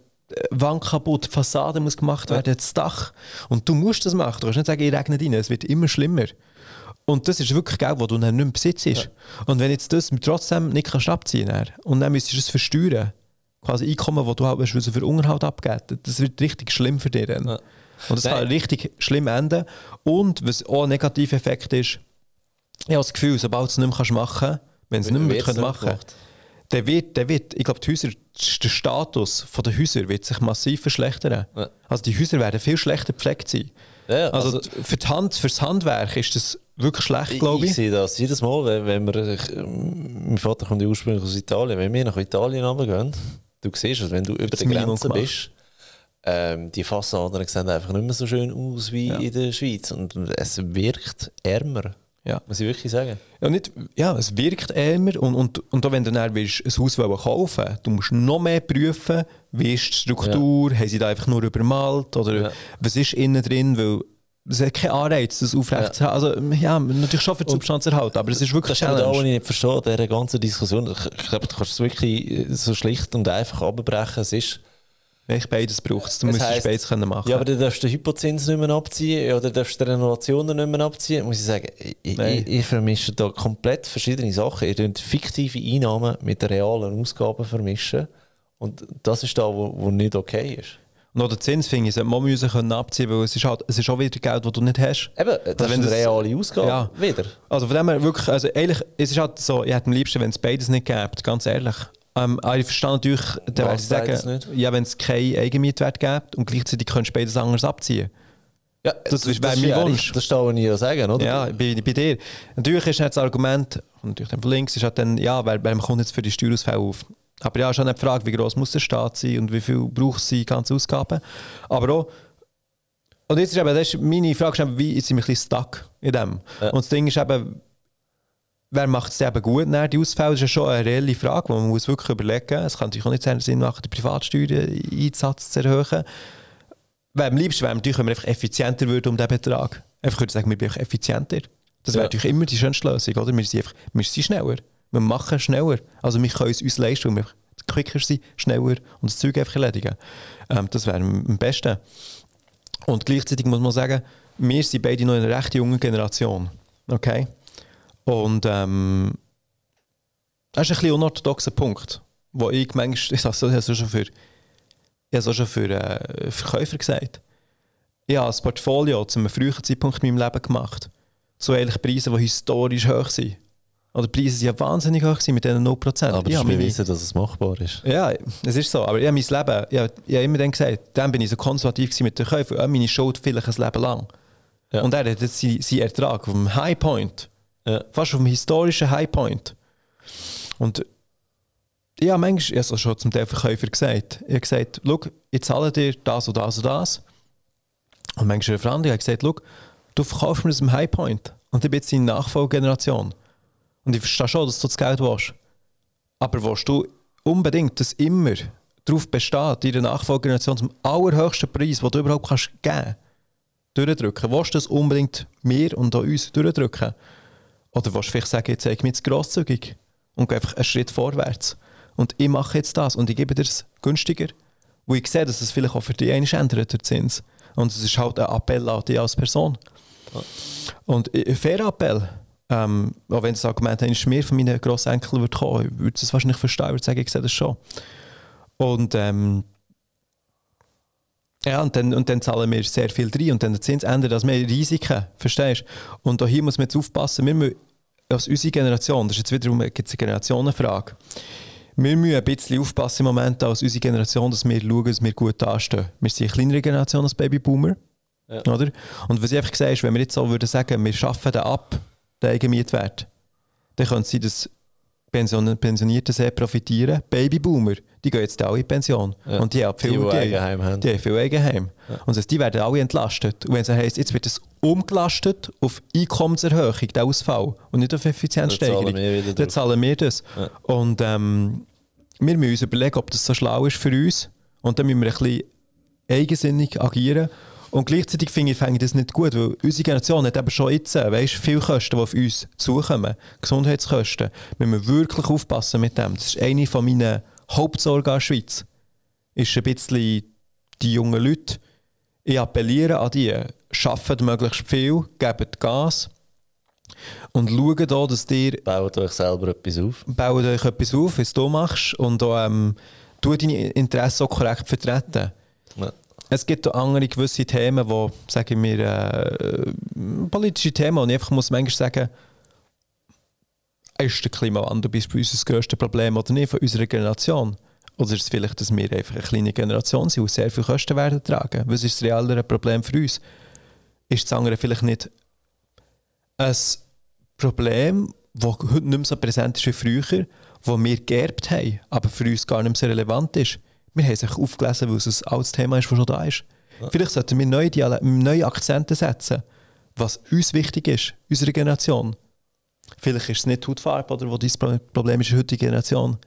Wand kaputt, die Fassade muss gemacht werden, das Dach und du musst das machen. Du kannst nicht sagen, ich regne rein, es wird immer schlimmer. Und das ist wirklich Geld, das du dann nicht mehr besitzt. Und wenn jetzt das trotzdem nicht kannst abziehen kannst und dann müsstest du es versteuern, quasi Einkommen, das du halt hast, für Unterhalt abgeben, das wird richtig schlimm für dich dann.
Ja.
Und das
Nein.
kann richtig schlimm enden. Und was auch ein negativer Effekt ist, ich habe das Gefühl, sobald du es nicht mehr kannst machen kannst, wenn du es nicht mehr
nicht
machen
gemacht.
der wird, der wird, ich glaube, die Häuser, der Status der Häuser wird sich massiv verschlechtern.
Ja.
Also die Häuser werden viel schlechter gepflegt sein.
Ja, ja,
Also,
also-
für, die Hand, für das Handwerk ist das wirklich schlecht, glaube
ich.
ich.
sehe das jedes Mal, wenn, wenn wir, ich, ähm, mein Vater kommt ja ursprünglich aus Italien, wenn wir nach Italien runtergehen, du siehst es, wenn du über der
Minimum
Grenze bist, ähm, die Fassaden sehen einfach nicht mehr so schön aus wie
Ja.
in der Schweiz und es wirkt ärmer,
Ja.
muss ich wirklich sagen.
Ja, nicht, ja, es wirkt ärmer und, und, und auch wenn du dann willst, ein Haus kaufen du musst noch mehr prüfen, wie ist die Struktur, haben sie da einfach nur übermalt oder
Ja.
was ist innen drin, weil es hat keinen Anreiz, das aufrecht zu halten. Also ja, natürlich schon für die Substanz erhalten, aber es ist wirklich
Das ist auch was ich nicht verstehe, dieser ganzen Diskussion. Ich, ich glaube, du kannst es wirklich äh, so schlicht und einfach abbrechen. Es ist,
Wenn beides braucht, dann müsstest du beides können machen.
Ja, aber dann darfst du den Hypozins nicht mehr abziehen oder darfst du die Renovationen nicht mehr abziehen. Muss ich sagen, ich, ich, ich vermische da komplett verschiedene Sachen. Ihr könnt fiktive Einnahmen mit realen Ausgaben vermischen. Und das ist da, wo, wo nicht okay ist.
Noch den Zins finde ich, sollte man müssen können abziehen weil es ist, halt, es ist auch wieder Geld, das du nicht hast.
Eben, das
Also
ist
wenn
eine
das-
reale Ausgabe
Ja.
wieder.
Also von dem her wirklich, also eigentlich, es ist halt so, ich hätte am liebsten, wenn es beides nicht gäbe, ganz ehrlich. Ähm, aber ich verstehe natürlich, dann würde ich sagen, ja, wenn es keinen Eigenmietwert gibt und gleichzeitig könntest du beides anders abziehen.
Ja,
Das wäre mein Wunsch.
Das stehe ich ja sagen, oder?
Ja, bei, bei dir. Natürlich ist das Argument, natürlich dann von links, ist halt dann, ja, wer, wer kommt jetzt für die Steuerausfälle auf? Aber ja, ist nicht die Frage, wie groß muss der Staat sein und wie viel braucht es die ganzen Ausgaben. Aber auch, und jetzt ist eben, das ist meine Frage, ist eben, wie sind wir ein bisschen stuck in dem?
Ja.
Und das Ding ist eben, wer macht es eben gut nach die Ausfälle? Das ist ja schon eine reelle Frage, die man muss wirklich überlegen muss. Es kann natürlich auch nicht Sinn machen, den Privatsteuereinsatz zu erhöhen. Weil am liebsten wäre natürlich, wenn wir einfach effizienter würden um diesen Betrag. Einfach würde sagen, wir sind effizienter. Das wäre
Ja.
natürlich immer die schönste Lösung, oder? Wir sind, einfach, wir sind schneller. Wir machen schneller. Also wir können es uns leisten, weil wir quicker sind, schneller und das Zeug einfach erledigen. Ähm, das wäre am besten. Und gleichzeitig muss man sagen, wir sind beide noch in einer recht jungen Generation. Okay? Und ähm, das ist ein bisschen unorthodoxer Punkt, wo ich manchmal, ich habe es schon für, ich habe schon für äh, Verkäufer gesagt. Ich habe ein Portfolio zu einem frühen Zeitpunkt in meinem Leben gemacht. Zu eigentlich Preisen, die historisch hoch sind. Oder die Preise sind ja wahnsinnig hoch mit diesen 0%.
Aber
ich
ich
habe meine-
beweisen, dass es machbar ist.
ja, es ist so. Aber ich habe mein Leben, ich habe, ich habe immer dann gesagt, dann bin ich so konservativ mit den Käufen, ja, meine Schuld vielleicht ein Leben lang.
Ja.
Und er hat jetzt seinen seinen Ertrag auf dem Highpoint,
Ja.
fast auf dem historischen Highpoint. Und ich habe manchmal, ich habe schon zum Teil Verkäufer gesagt, ich habe gesagt, schau, ich zahle dir das und das und das. Und manchmal eine Freundin hat gesagt, schau, du verkaufst mir das im Highpoint. Und ich bin jetzt deine Nachfolgegeneration. Und ich verstehe schon, dass du das Geld willst. Aber willst du unbedingt, dass immer darauf besteht, deine Nachfolgegeneration zum allerhöchsten Preis, den du überhaupt kannst geben durchdrücken? Willst du das unbedingt mir und auch uns durchdrücken? Oder willst du vielleicht sagen, jetzt zeige ich mir jetzt grosszügig und gehe einfach einen Schritt vorwärts. Und ich mache jetzt das und ich gebe dir es günstiger, wo ich sehe, dass es vielleicht auch für dich einmal ändert, der Zins. Und es ist halt ein Appell an dich als Person. Und ein fairer Appell, ähm, auch wenn das Argument eigentlich mehr von meinen Grossenkeln würde kommen, ich würde es wahrscheinlich verstehen, ich würde sagen, ich sehe das schon. Und ähm, ja, und dann, und dann zahlen wir sehr viel rein und dann der Zins ändert das mehr Risiken, verstehst du? Und auch hier muss man jetzt aufpassen, wir müssen, als unsere Generation, das ist jetzt wiederum gibt's eine Generationenfrage, wir müssen ein bisschen aufpassen im Moment als unsere Generation, dass wir schauen, dass wir gut dastehen. Wir sind eine kleinere Generation als Babyboomer,
Ja.
oder? Und was ich einfach sehe, ist, wenn wir jetzt so würden sagen, wir schaffen den ab, den Eigenmietwert, dann könnte es sein, dass Pension Pensionierte sehr profitieren. Babyboomer, die gehen jetzt alle in Pension.
Ja.
Und die haben viel
Die. Eigenheim haben.
Die haben viel Eigenheim. Und das die werden alle entlastet. Und wenn es heisst, jetzt wird es umgelastet auf Einkommenserhöhung, der Ausfall, und nicht auf Effizienzsteigerung,
Dann zahlen wir wieder
dann zahlen wir das.
Ja.
Und ähm, wir müssen uns überlegen, ob das so schlau ist für uns. Und dann müssen wir ein bisschen eigensinnig agieren. Und gleichzeitig finde ich, finde ich das nicht gut, weil unsere Generation hat eben schon jetzt äh, weißt, viele Kosten, die auf uns zukommen. Gesundheitskosten. Wir müssen wirklich aufpassen mit dem. Das ist eine von meinen Hauptsorgen an der Schweiz. Ist ein bisschen die jungen Leute. Ich appelliere an die, schafft möglichst viel, gebt Gas und schaut auch, dass ihr
Baut euch selber etwas auf.
baut euch etwas auf, was du machst und auch, ähm, tu deine Interessen auch korrekt vertreten.
Ja.
Es gibt auch andere gewisse Themen, wo, sagen wir, äh, politische Themen, und ich einfach muss manchmal sagen, ist der Klimawandel bis bei uns das grösste Problem oder nicht von unserer Generation? Oder ist es vielleicht, dass wir einfach eine kleine Generation sind und sehr viel Kosten werden tragen? Was ist das reellere Problem für uns? Ist das andere vielleicht nicht ein Problem, das heute nicht mehr so präsent ist wie früher, das wir geerbt haben, aber für uns gar nicht mehr so relevant ist? Wir haben es aufgelesen, weil es ein altes Thema ist, das schon da ist. Vielleicht sollten wir neue, Diale neue Akzente setzen, was uns wichtig ist, unserer Generation. Vielleicht ist es nicht die Hautfarbe, oder, wo Pro- Problem ist in der heutigen Generation.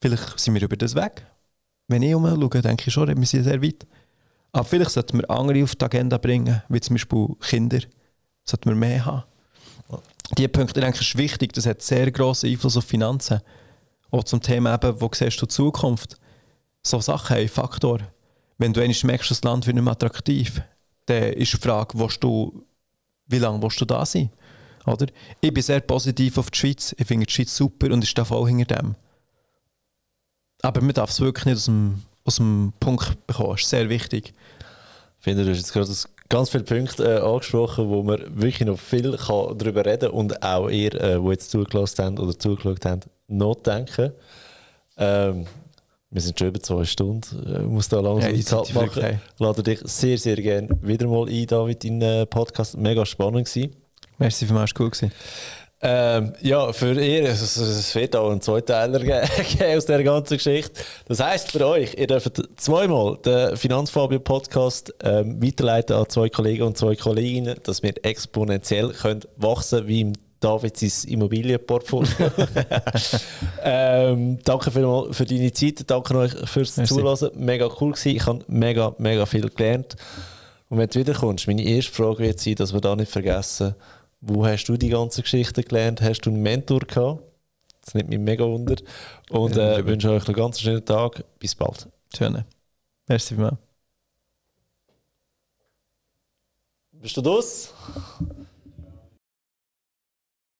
Vielleicht sind wir über das weg. Wenn ich umschaue, denke ich schon, wir sind sehr weit. Aber vielleicht sollten wir andere auf die Agenda bringen, wie zum Beispiel Kinder. Sollten wir mehr haben. Diese Punkte, denke ich, ist wichtig. Das hat sehr grossen Einfluss auf Finanzen. Auch zum Thema eben, wo siehst du die Zukunft? So Sachen haben Faktor. Wenn du einmal merkst, das Land wird nicht mehr attraktiv, dann ist die Frage, du, wie lange willst du da sein? Oder? Ich bin sehr positiv auf die Schweiz. Ich finde die Schweiz super und ich stehe voll hinter dem. Aber man darf es wirklich nicht aus dem aus dem Punkt bekommst. Sehr wichtig.
Ich finde, du hast jetzt gerade ganz viele Punkte äh, angesprochen, wo man wirklich noch viel kann darüber reden und auch ihr, äh, die jetzt zugelassen haben oder zugeschaut haben, nachdenken. Ähm, wir sind schon über zwei Stunden. Ich muss da langsam
Ja, Zeit
machen.
hey.
Lade dich sehr, sehr gerne wieder mal ein, David, in den äh, Podcast. Mega spannend gewesen.
Merci für mich, cool gewesen.
Ähm, ja, für ihr, es, es wird auch einen Zweiteiler ge- geben aus dieser ganzen Geschichte. Das heisst für euch, ihr dürft zweimal den Finanzfabio Podcast ähm, weiterleiten an zwei Kollegen und zwei Kolleginnen, dass wir exponentiell können wachsen wie im David sein Immobilienportfolio. ähm, danke vielmals für deine Zeit, danke euch fürs
Merci.
Zulassen. Mega cool gewesen. Ich habe mega, mega viel gelernt. Und wenn du wiederkommst, meine erste Frage wird sein, dass wir da nicht vergessen, wo hast du die ganze Geschichte gelernt? Hast du einen Mentor gehabt? Das nimmt mich mega wunder. Und äh, wünsche euch einen ganz schönen Tag. Bis bald.
Schön. Merci mich.
Bist du das?